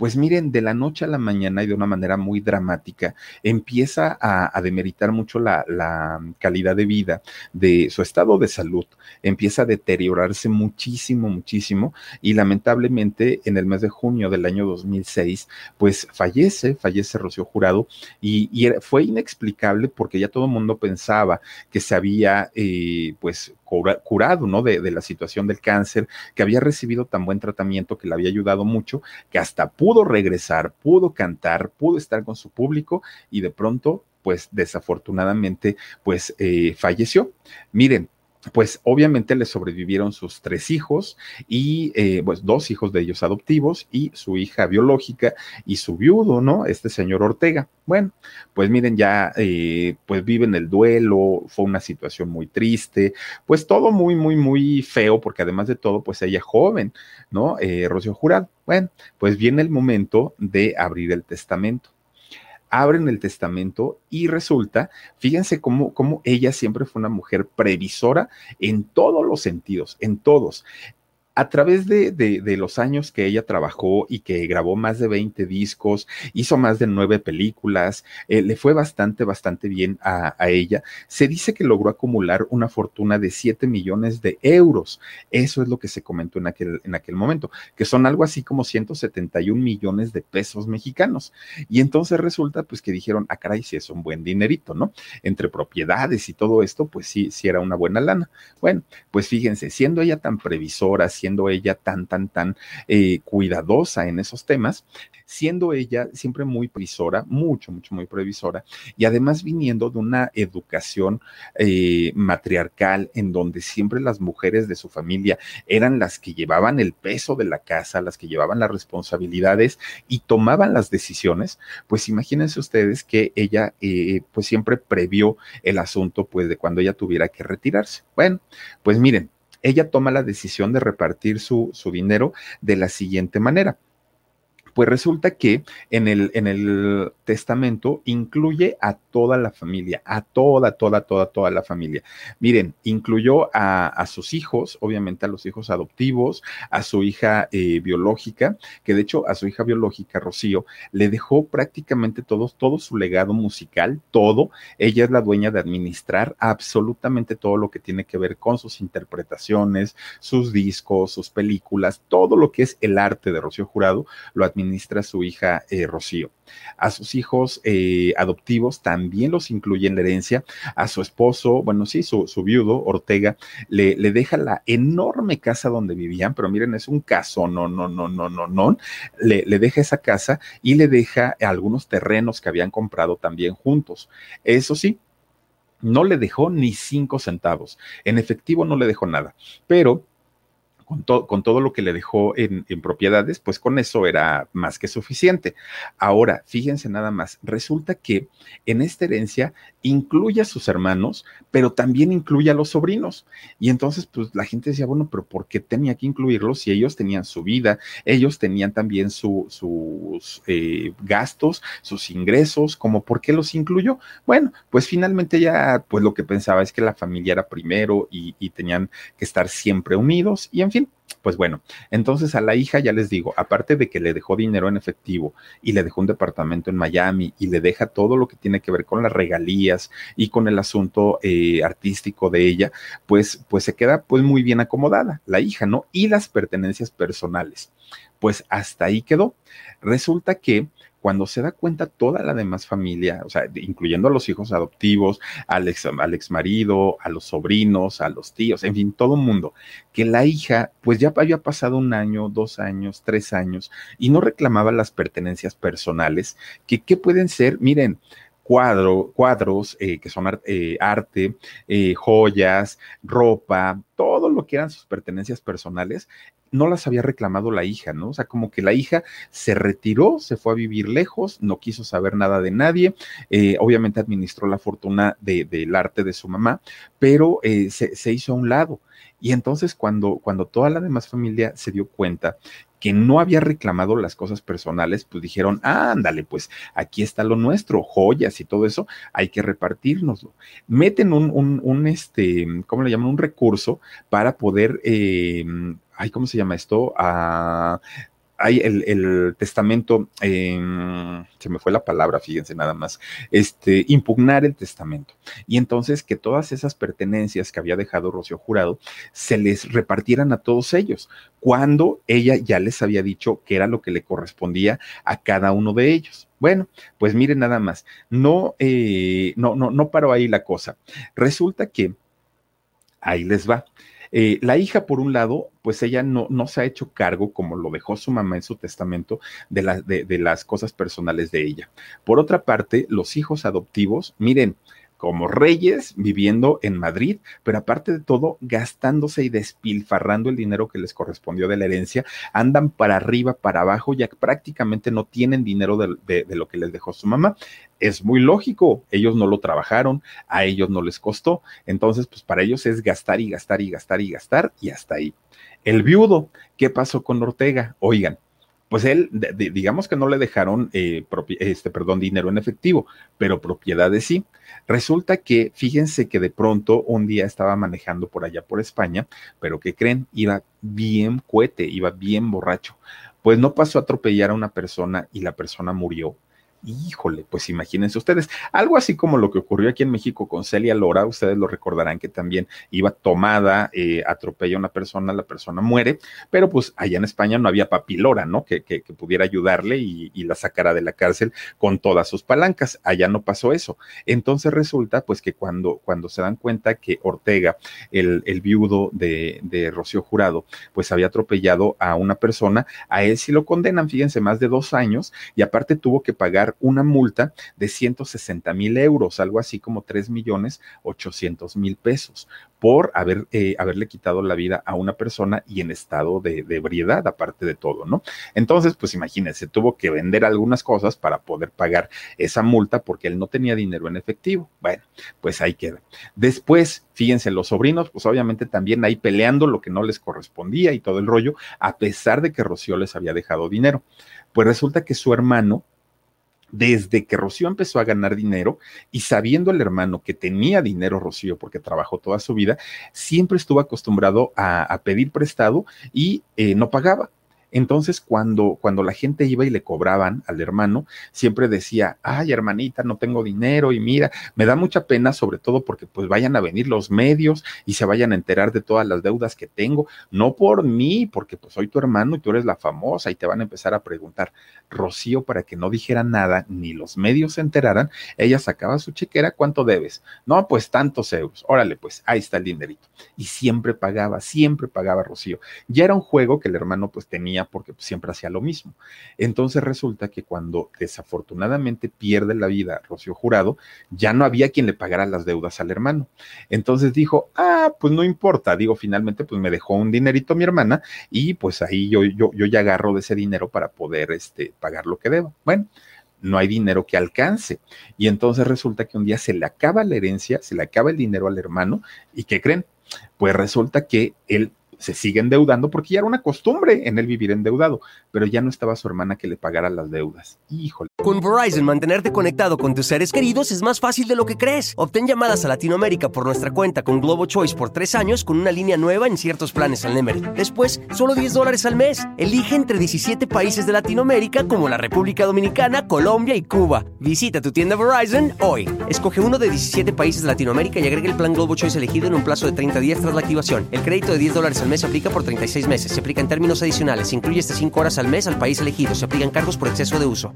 Pues miren, de la noche a la mañana y de una manera muy dramática, empieza a, demeritar mucho la, calidad de vida de su estado de salud, empieza a deteriorarse muchísimo, muchísimo y lamentablemente en el mes de junio del año 2006, pues fallece, fallece Rocío Jurado y, fue inexplicable porque ya todo el mundo pensaba que se había eh, pues curado, ¿no? De, la situación del cáncer, que había recibido tan buen tratamiento que le había ayudado mucho, que hasta regresar, pudo cantar, pudo estar con su público y de pronto, pues desafortunadamente, pues eh, falleció. Miren, pues obviamente le sobrevivieron sus tres hijos y eh, pues dos hijos de ellos adoptivos y su hija biológica y su viudo, ¿no? Este señor Ortega. Bueno, pues miren, ya eh, pues viven el duelo, fue una situación muy triste, pues todo muy, muy, muy feo, porque además de todo, pues ella joven, ¿no? Eh, Rocío Jurado. Bueno, pues viene el momento de abrir el testamento abren el testamento y resulta, fíjense cómo, cómo ella siempre fue una mujer previsora en todos los sentidos, en todos a través de, los años que ella trabajó y que grabó más de 20 discos, hizo más de nueve películas, eh, le fue bastante, bastante bien a, a, ella. Se dice que logró acumular una fortuna de 7 millones de euros. Eso es lo que se comentó en aquel, en aquel momento, que son algo así como 171 millones de pesos mexicanos. Y entonces resulta pues que dijeron, ah, caray, si es un buen dinerito, ¿no? Entre propiedades y todo esto, pues sí, sí era una buena lana. Bueno, pues fíjense, siendo ella tan previsora, siendo ella tan, tan, tan eh, cuidadosa en esos temas, siendo ella siempre muy previsora, mucho, mucho, muy previsora, y además viniendo de una educación eh, matriarcal en donde siempre las mujeres de su familia eran las que llevaban el peso de la casa, las que llevaban las responsabilidades y tomaban las decisiones, pues imagínense ustedes que ella eh, pues siempre previó el asunto pues de cuando ella tuviera que retirarse. Bueno, pues miren, ella toma la decisión de repartir su, su dinero de la siguiente manera. Pues resulta que en el, en el testamento incluye a toda la familia, a toda, toda, toda, toda la familia. Miren, incluyó a, sus hijos, obviamente a los hijos adoptivos, a su hija eh, biológica, que de hecho a su hija biológica, Rocío, le dejó prácticamente todo, todo su legado musical, todo. Ella es la dueña de administrar absolutamente todo lo que tiene que ver con sus interpretaciones, sus discos, sus películas, todo lo que es el arte de Rocío Jurado, lo administra su hija eh, Rocío. A sus hijos eh, adoptivos también los incluye en la herencia. A su esposo, bueno, sí, su, viudo, Ortega, le, le, deja la enorme casa donde vivían, pero miren, es un caso, no, no, no, no, no, no. Le, le deja esa casa y le deja algunos terrenos que habían comprado también juntos. Eso sí, no le dejó ni cinco centavos. En efectivo no le dejó nada, pero con, todo lo que le dejó en, propiedades, pues con eso era más que suficiente. Ahora, fíjense nada más, resulta que en esta herencia incluye a sus hermanos, pero también incluye a los sobrinos. Y entonces, pues la gente decía, bueno, pero ¿por qué tenía que incluirlos si ellos tenían su vida, ellos tenían también sus eh, gastos, sus ingresos, como por qué los incluyó? Bueno, pues finalmente ya, pues lo que pensaba es que la familia era primero y, y tenían que estar siempre unidos y en fin pues bueno, entonces a la hija ya les digo, aparte de que le dejó dinero en efectivo y le dejó un departamento en Miami y le deja todo lo que tiene que ver con las regalías y con el asunto eh, artístico de ella, pues, pues se queda pues muy bien acomodada la hija, ¿no? Y las pertenencias personales. Pues hasta ahí quedó. Resulta que cuando se da cuenta toda la demás familia, o sea, incluyendo a los hijos adoptivos, al ex, marido, a los sobrinos, a los tíos, en fin, todo el mundo, que la hija, pues ya había pasado un año, dos años, tres años, y no reclamaba las pertenencias personales, que qué pueden ser, miren, cuadro, cuadros eh, que son eh, arte, eh, joyas, ropa, todo lo que eran sus pertenencias personales, no las había reclamado la hija, ¿no? O sea, como que la hija se retiró, se fue a vivir lejos, no quiso saber nada de nadie, eh, obviamente administró la fortuna del de, arte de su mamá, pero eh, se, se, hizo a un lado. Y entonces cuando, cuando toda la demás familia se dio cuenta que no había reclamado las cosas personales, pues dijeron, ándale, pues aquí está lo nuestro, joyas y todo eso, hay que repartirnoslo. Meten un, un, un este, ¿cómo le llaman? Un recurso para poder eh, ay, ¿cómo se llama esto? Ah, hay el, testamento, se me fue la palabra, fíjense nada más, este, impugnar el testamento. Y entonces que todas esas pertenencias que había dejado Rocío Jurado se les repartieran a todos ellos, cuando ella ya les había dicho que era lo que le correspondía a cada uno de ellos. Bueno, pues miren nada más, no, eh, no, no, no paró ahí la cosa. Resulta que ahí les va. Eh, la hija, por un lado, pues ella no, no se ha hecho cargo, como lo dejó su mamá en su testamento, de, de las cosas personales de ella. Por otra parte, los hijos adoptivos, miren, como reyes viviendo en Madrid, pero aparte de todo, gastándose y despilfarrando el dinero que les correspondió de la herencia, andan para arriba, para abajo, ya prácticamente no tienen dinero de, lo que les dejó su mamá. Es muy lógico, ellos no lo trabajaron, a ellos no les costó, entonces pues para ellos es gastar y gastar y gastar y gastar y hasta ahí. El viudo, ¿qué pasó con Ortega? Oigan, pues él, digamos que no le dejaron, eh, este, perdón, dinero en efectivo, pero propiedades sí. Resulta que, fíjense que de pronto un día estaba manejando por allá por España, pero ¿qué creen? Iba bien cuete, iba bien borracho. Pues no pasó a atropellar a una persona y la persona murió Híjole, pues imagínense ustedes, algo así como lo que ocurrió aquí en México con Celia Lora, ustedes lo recordarán que también iba tomada, eh, atropella a una persona, la persona muere, pero pues allá en España no había papilora, ¿no? Que, que, pudiera ayudarle y, la sacara de la cárcel con todas sus palancas. Allá no pasó eso. Entonces resulta pues que cuando, cuando se dan cuenta que Ortega, el, el viudo de, de Rocío Jurado, pues había atropellado a una persona, a él sí lo condenan, fíjense, más de dos años y aparte tuvo que pagar una multa de 160 mil euros, algo así como 3 millones 800 mil pesos, por haber, eh, haberle quitado la vida a una persona y en estado de, de, ebriedad, aparte de todo, ¿no? Entonces, pues imagínense, tuvo que vender algunas cosas para poder pagar esa multa porque él no tenía dinero en efectivo. Bueno, pues ahí queda. Después, fíjense, los sobrinos, pues obviamente también ahí peleando lo que no les correspondía y todo el rollo, a pesar de que Rocío les había dejado dinero. Pues resulta que su hermano desde que Rocío empezó a ganar dinero y sabiendo el hermano que tenía dinero Rocío porque trabajó toda su vida, siempre estuvo acostumbrado a, pedir prestado y eh, no pagaba. Entonces, cuando, cuando la gente iba y le cobraban al hermano, siempre decía, ay, hermanita, no tengo dinero y mira, me da mucha pena, sobre todo porque pues vayan a venir los medios y se vayan a enterar de todas las deudas que tengo, no por mí, porque pues soy tu hermano y tú eres la famosa y te van a empezar a preguntar. Rocío, para que no dijera nada ni los medios se enteraran, ella sacaba su chequera, ¿cuánto debes? No, pues tantos euros. Órale, pues ahí está el dinerito. Y siempre pagaba, siempre pagaba Rocío. Ya era un juego que el hermano pues tenía porque siempre hacía lo mismo. Entonces resulta que cuando desafortunadamente pierde la vida Rocío Jurado, ya no había quien le pagara las deudas al hermano. Entonces dijo, ah, pues no importa, digo, finalmente pues me dejó un dinerito mi hermana y pues ahí yo, yo, yo ya agarro de ese dinero para poder este, pagar lo que debo. Bueno, no hay dinero que alcance. Y entonces resulta que un día se le acaba la herencia, se le acaba el dinero al hermano y ¿qué creen? Pues resulta que él se sigue endeudando porque ya era una costumbre en él vivir endeudado, pero ya no estaba su hermana que le pagara las deudas. Híjole. Con Verizon, mantenerte conectado con tus seres queridos es más fácil de lo que crees. Obtén llamadas a Latinoamérica por nuestra cuenta con Globo Choice por tres años con una línea nueva en ciertos planes al Nemery. Después, solo 10 dólares al mes. Elige entre 17 países de Latinoamérica como la República Dominicana, Colombia y Cuba. Visita tu tienda Verizon hoy. Escoge uno de 17 países de Latinoamérica y agrega el plan Globo Choice elegido en un plazo de 30 días tras la activación. El crédito de 10 dólares al mes se aplica por 36 meses. Se aplica en términos adicionales. Se incluye hasta 5 horas al mes al país elegido. Se aplican cargos por exceso de uso.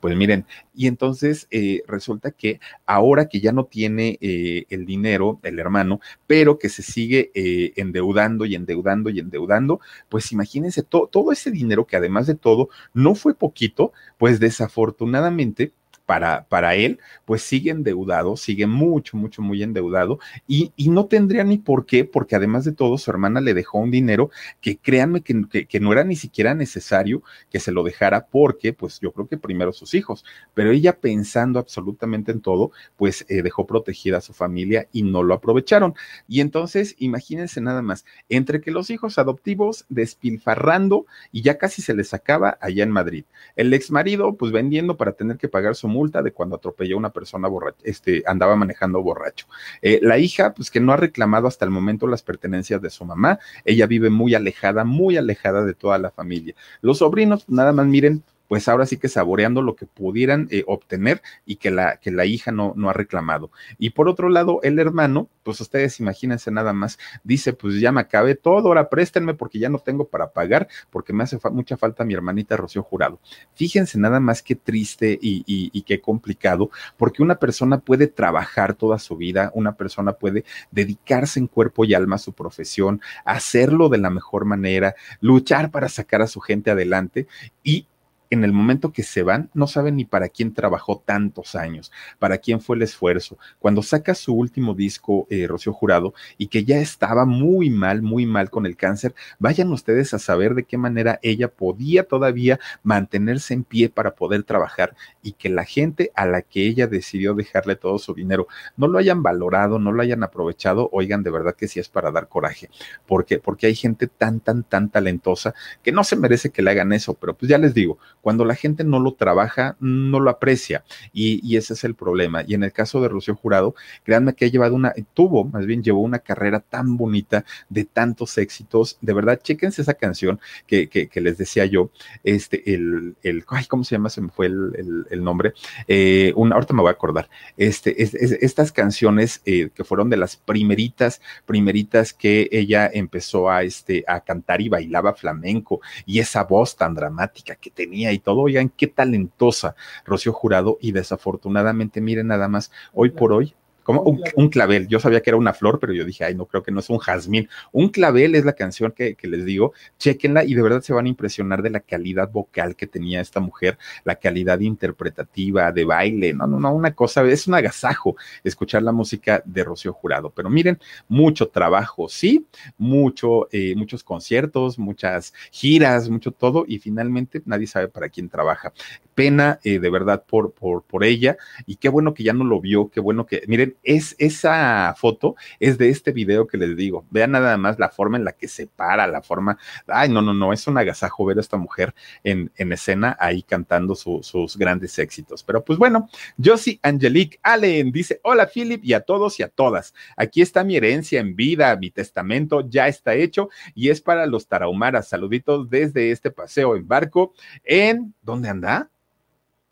Pues miren, y entonces eh, resulta que ahora que ya no tiene eh, el dinero, el hermano, pero que se sigue eh, endeudando y endeudando y endeudando, pues imagínense todo ese dinero que además de todo no fue poquito, pues desafortunadamente para, para él, pues sigue endeudado, sigue mucho, mucho, muy endeudado y, y, no tendría ni por qué, porque además de todo, su hermana le dejó un dinero que créanme que, que, no era ni siquiera necesario que se lo dejara porque, pues yo creo que primero sus hijos, pero ella pensando absolutamente en todo, pues eh, dejó protegida a su familia y no lo aprovecharon. Y entonces, imagínense nada más, entre que los hijos adoptivos despilfarrando y ya casi se les acaba allá en Madrid, el ex marido, pues vendiendo para tener que pagar su multa de cuando atropelló a una persona borracha, este, andaba manejando borracho. Eh, la hija, pues que no ha reclamado hasta el momento las pertenencias de su mamá, ella vive muy alejada, muy alejada de toda la familia. Los sobrinos, nada más miren, pues ahora sí que saboreando lo que pudieran eh, obtener y que la, que la hija no, no ha reclamado. Y por otro lado, el hermano, pues ustedes imagínense nada más, dice, pues ya me acabé todo, ahora préstenme porque ya no tengo para pagar, porque me hace mucha falta mi hermanita Rocío Jurado. Fíjense nada más qué triste y, y qué complicado, porque una persona puede trabajar toda su vida, una persona puede dedicarse en cuerpo y alma a su profesión, hacerlo de la mejor manera, luchar para sacar a su gente adelante y en el momento que se van, no saben ni para quién trabajó tantos años, para quién fue el esfuerzo. Cuando saca su último disco, eh, Rocío Jurado, y que ya estaba muy mal, muy mal con el cáncer, vayan ustedes a saber de qué manera ella podía todavía mantenerse en pie para poder trabajar y que la gente a la que ella decidió dejarle todo su dinero no lo hayan valorado, no lo hayan aprovechado, oigan, de verdad que sí es para dar coraje. ¿Por qué? Porque hay gente tan, tan, tan talentosa que no se merece que le hagan eso, pero pues ya les digo, cuando la gente no lo trabaja, no lo aprecia y, ese es el problema. Y en el caso de Rocío Jurado, créanme que ha llevado una, tuvo, más bien llevó una carrera tan bonita de tantos éxitos. De verdad, chéquense esa canción que, que, les decía yo, este, el, el, ay, ¿cómo se llama? Se me fue el, nombre. Eh, ahorita me voy a acordar. Este, es, es, estas canciones eh, que fueron de las primeritas, primeritas que ella empezó a, este, a cantar y bailaba flamenco y esa voz tan dramática que tenía y todo, oigan, qué talentosa Rocío Jurado y desafortunadamente, miren nada más, hoy por hoy como un, clavel. Yo sabía que era una flor, pero yo dije, ay, no creo que no es un jazmín. Un clavel es la canción que, que, les digo. Chequenla y de verdad se van a impresionar de la calidad vocal que tenía esta mujer, la calidad interpretativa, de baile. No, no, no, una cosa, es un agasajo escuchar la música de Rocío Jurado. Pero miren, mucho trabajo, sí, mucho, eh, muchos conciertos, muchas giras, mucho todo, y finalmente nadie sabe para quién trabaja pena eh, de verdad por, por, por ella y qué bueno que ya no lo vio, qué bueno que, miren, es esa foto es de este video que les digo, vean nada más la forma en la que se para, la forma, ay, no, no, no, es un agasajo ver a esta mujer en, en escena ahí cantando su, sus grandes éxitos. Pero pues bueno, Josie Angelique Allen dice, hola Philip y a todos y a todas, aquí está mi herencia en vida, mi testamento ya está hecho y es para los tarahumaras, saluditos desde este paseo en barco en, ¿dónde anda?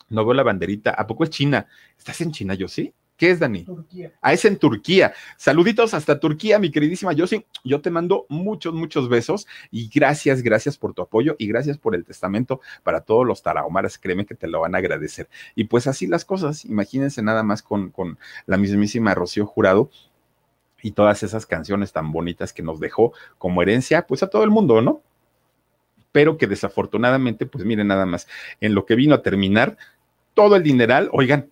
No veo la banderita. ¿A poco es China? ¿Estás en China, yo sí? ¿Qué es, Dani? Turquía. Ah, es en Turquía. Saluditos hasta Turquía, mi queridísima Yossi. Yo te mando muchos, muchos besos y gracias, gracias por tu apoyo y gracias por el testamento para todos los tarahumaras. Créeme que te lo van a agradecer. Y pues así las cosas. Imagínense nada más con, con la mismísima Rocío Jurado y todas esas canciones tan bonitas que nos dejó como herencia, pues a todo el mundo, ¿no? Pero que desafortunadamente, pues miren nada más, en lo que vino a terminar, todo el dineral, oigan,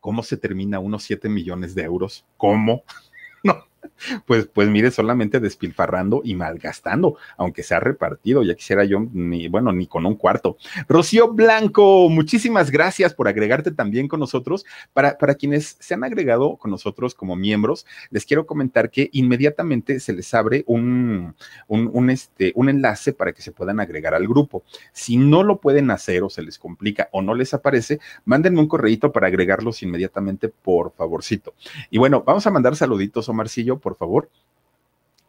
¿cómo se termina unos 7 millones de euros? ¿Cómo? Pues, pues mire, solamente despilfarrando y malgastando, aunque se ha repartido, ya quisiera yo, ni, bueno, ni con un cuarto. Rocío Blanco, muchísimas gracias por agregarte también con nosotros. Para, para quienes se han agregado con nosotros como miembros, les quiero comentar que inmediatamente se les abre un, un, un, este, un enlace para que se puedan agregar al grupo. Si no lo pueden hacer o se les complica o no les aparece, mándenme un correíto para agregarlos inmediatamente, por favorcito. Y bueno, vamos a mandar saluditos, Omarcillo, por favor.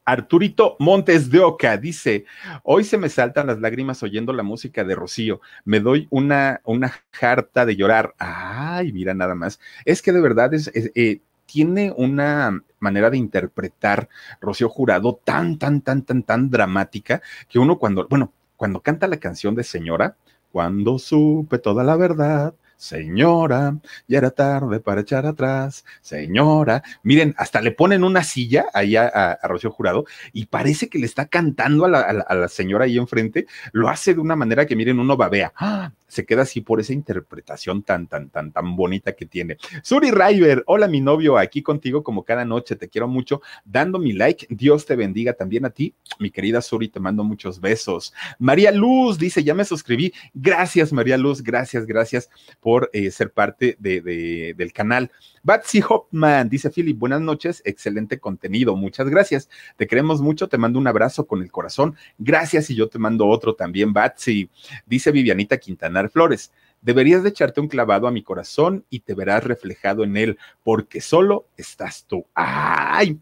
Arturito Montes de Oca dice, hoy se me saltan las lágrimas oyendo la música de Rocío, me doy una, una jarta de llorar. Ay, mira nada más. Es que de verdad es, eh, tiene una manera de interpretar Rocío Jurado tan, tan, tan, tan, tan dramática que uno cuando, bueno, cuando canta la canción de Señora, cuando supe toda la verdad, Señora, ya era tarde para echar atrás. Señora, miren, hasta le ponen una silla ahí a, a, Rocío Jurado y parece que le está cantando a la señora ahí enfrente. Lo hace de una manera que, miren, uno babea. ¡Ah! Se queda así por esa interpretación tan, tan, tan, tan bonita que tiene. Suri River, hola mi novio, aquí contigo como cada noche, te quiero mucho, dando mi like, Dios te bendiga también a ti, mi querida Suri, te mando muchos besos. María Luz dice, ya me suscribí, gracias María Luz, gracias, gracias por eh, ser parte de, de, del canal. Batsy Hopman dice, Philip, buenas noches, excelente contenido, muchas gracias, te queremos mucho, te mando un abrazo con el corazón, gracias y yo te mando otro también, Batsy. Dice Vivianita Quintanar Flores, deberías de echarte un clavado a mi corazón y te verás reflejado en él, porque solo estás tú. ¡Ay!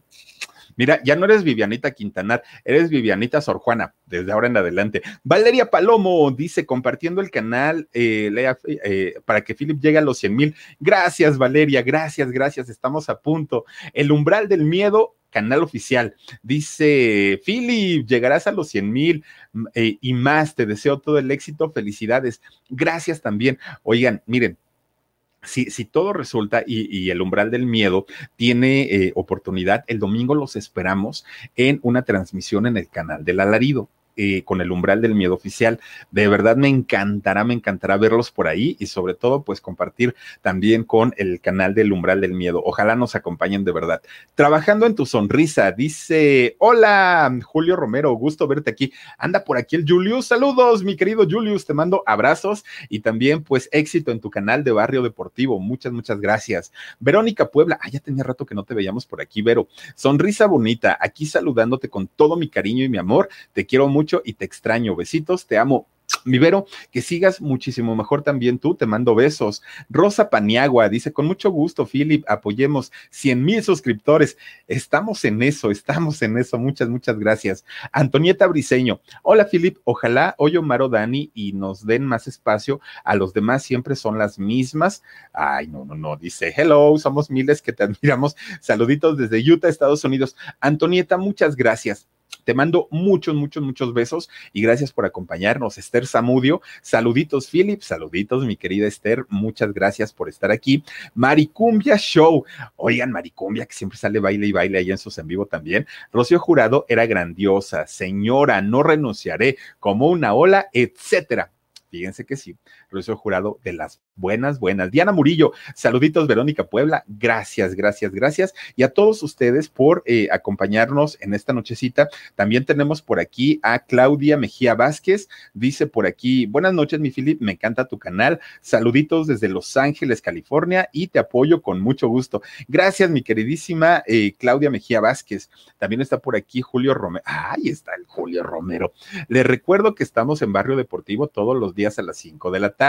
Mira, ya no eres Vivianita Quintanar, eres Vivianita Sor Juana, desde ahora en adelante. Valeria Palomo dice, compartiendo el canal eh, eh, para que Philip llegue a los 100 mil. Gracias, Valeria, gracias, gracias, estamos a punto. El umbral del miedo canal oficial. Dice, Philip, llegarás a los 100 mil eh, y más. Te deseo todo el éxito. Felicidades. Gracias también. Oigan, miren, si, si, todo resulta y, el umbral del miedo tiene eh, oportunidad, el domingo los esperamos en una transmisión en el canal del alarido. Con el umbral del miedo oficial. De verdad me encantará, me encantará verlos por ahí y sobre todo pues compartir también con el canal del umbral del miedo. Ojalá nos acompañen de verdad. Trabajando en tu sonrisa, dice, hola Julio Romero, gusto verte aquí. Anda por aquí el Julius, saludos mi querido Julius, te mando abrazos y también pues éxito en tu canal de Barrio Deportivo. Muchas, muchas gracias. Verónica Puebla, ah, ya tenía rato que no te veíamos por aquí, Vero. Sonrisa bonita, aquí saludándote con todo mi cariño y mi amor. Te quiero mucho y te extraño. Besitos, te amo. Mi Vero, que sigas muchísimo mejor también tú, te mando besos. Rosa Paniagua dice, con mucho gusto, Philip, apoyemos 100 mil suscriptores. Estamos en eso, estamos en eso. Muchas, muchas gracias. Antonieta Briseño, hola, Philip, ojalá hoy Omar o Dani y nos den más espacio. A los demás siempre son las mismas. Ay, no, no, no, dice, hello, somos miles que te admiramos. Saluditos desde Utah, Estados Unidos. Antonieta, muchas gracias. Te mando muchos, muchos, muchos besos y gracias por acompañarnos. Esther Zamudio, saluditos, Philip, saluditos, mi querida Esther, muchas gracias por estar aquí. Maricumbia Show, oigan, Maricumbia, que siempre sale baile y baile ahí en sus en vivo también. Rocío Jurado era grandiosa, señora, no renunciaré, como una ola, etcétera. Fíjense que sí, Rocío Jurado de las buenas, buenas. Diana Murillo, saluditos, Verónica Puebla, gracias, gracias, gracias. Y a todos ustedes por eh, acompañarnos en esta nochecita. También tenemos por aquí a Claudia Mejía Vázquez, dice por aquí, buenas noches, mi Filip, me encanta tu canal. Saluditos desde Los Ángeles, California, y te apoyo con mucho gusto. Gracias, mi queridísima eh, Claudia Mejía Vázquez. También está por aquí Julio Romero. Ahí está el Julio Romero. Les recuerdo que estamos en Barrio Deportivo todos los días a las 5 de la tarde.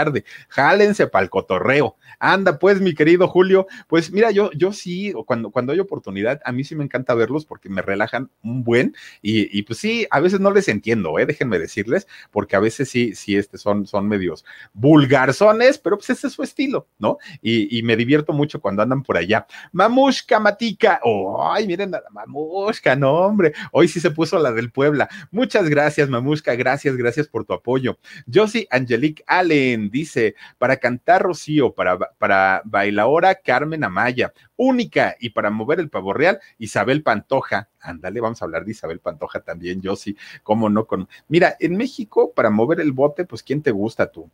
Jálense para el cotorreo. Anda, pues, mi querido Julio, pues mira, yo, yo sí, cuando, cuando hay oportunidad, a mí sí me encanta verlos porque me relajan un buen y, pues sí, a veces no les entiendo, ¿eh? déjenme decirles, porque a veces sí, sí, este son, son medios vulgarzones, pero pues ese es su estilo, ¿no? Y, me divierto mucho cuando andan por allá. Mamushka Matica, oh, ay, miren a la Mamushka, no, hombre, hoy sí se puso la del Puebla. Muchas gracias, Mamushka, gracias, gracias por tu apoyo. Yo sí, Angelique Allen dice, para cantar Rocío, para, para bailaora Carmen Amaya, única, y para mover el pavo real, Isabel Pantoja. Ándale, vamos a hablar de Isabel Pantoja también, yo sí, cómo no con... Mira, en México, para mover el bote, pues, ¿quién te gusta tú?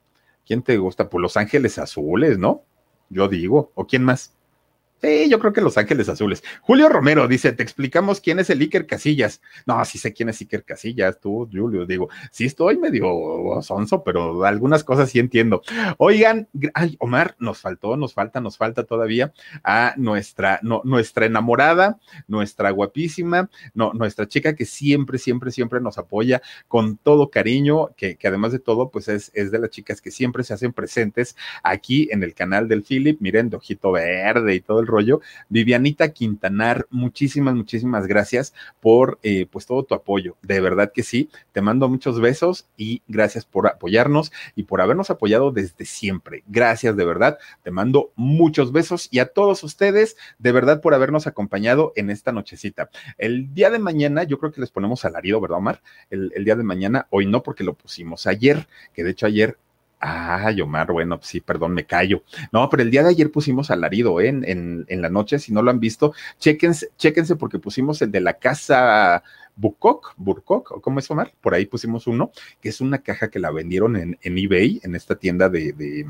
¿Quién te gusta? Pues Los Ángeles Azules, ¿no? Yo digo, ¿o quién más? Sí, yo creo que Los Ángeles Azules. Julio Romero dice, te explicamos quién es el Iker Casillas. No, sí sé quién es Iker Casillas, tú, Julio, digo, sí estoy medio sonso, pero algunas cosas sí entiendo. Oigan, ay, Omar, nos faltó, nos falta, nos falta todavía a nuestra, no, nuestra enamorada, nuestra guapísima, no, nuestra chica que siempre, siempre, siempre nos apoya con todo cariño, que, que además de todo, pues es, es de las chicas que siempre se hacen presentes aquí en el canal del Philip, miren, de ojito verde y todo el rollo. Vivianita Quintanar, muchísimas, muchísimas gracias por eh, pues todo tu apoyo. De verdad que sí, te mando muchos besos y gracias por apoyarnos y por habernos apoyado desde siempre. Gracias de verdad, te mando muchos besos y a todos ustedes, de verdad por habernos acompañado en esta nochecita. El día de mañana, yo creo que les ponemos alarido, ¿verdad, Omar? El, el día de mañana, hoy no, porque lo pusimos ayer, que de hecho ayer Ah, Omar, bueno, sí, perdón, me callo. No, pero el día de ayer pusimos alarido ¿eh? en, en, en la noche, si no lo han visto, chéquense, chéquense porque pusimos el de la casa Bukok, Burkok, ¿cómo es Omar? Por ahí pusimos uno, que es una caja que la vendieron en, en eBay, en esta tienda de,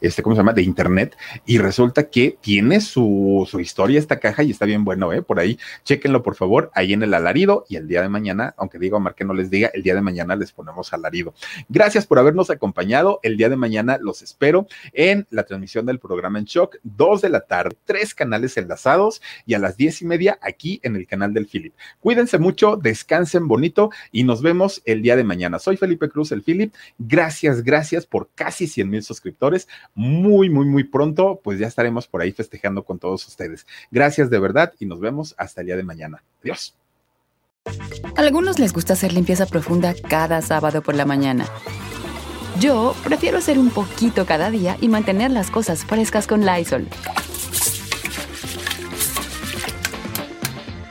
este, ¿cómo se llama? De internet, y resulta que tiene su, su historia esta caja y está bien bueno, ¿eh? Por ahí, chéquenlo por favor, ahí en el alarido, y el día de mañana, aunque diga Omar que no les diga, el día de mañana les ponemos alarido. Gracias por habernos acompañado, el día de mañana los espero en la transmisión del programa en Shock, dos de la tarde, tres canales enlazados, y a las diez y media aquí en el canal del Philip. Cuídense mucho, descansen bonito y nos vemos el día de mañana. Soy Felipe Cruz, el Philip. Gracias, gracias por casi 100 mil suscriptores. Muy, muy, muy pronto, pues ya estaremos por ahí festejando con todos ustedes. Gracias de verdad y nos vemos hasta el día de mañana. Adiós. A algunos les gusta hacer limpieza profunda cada sábado por la mañana. Yo prefiero hacer un poquito cada día y mantener las cosas frescas con Lysol.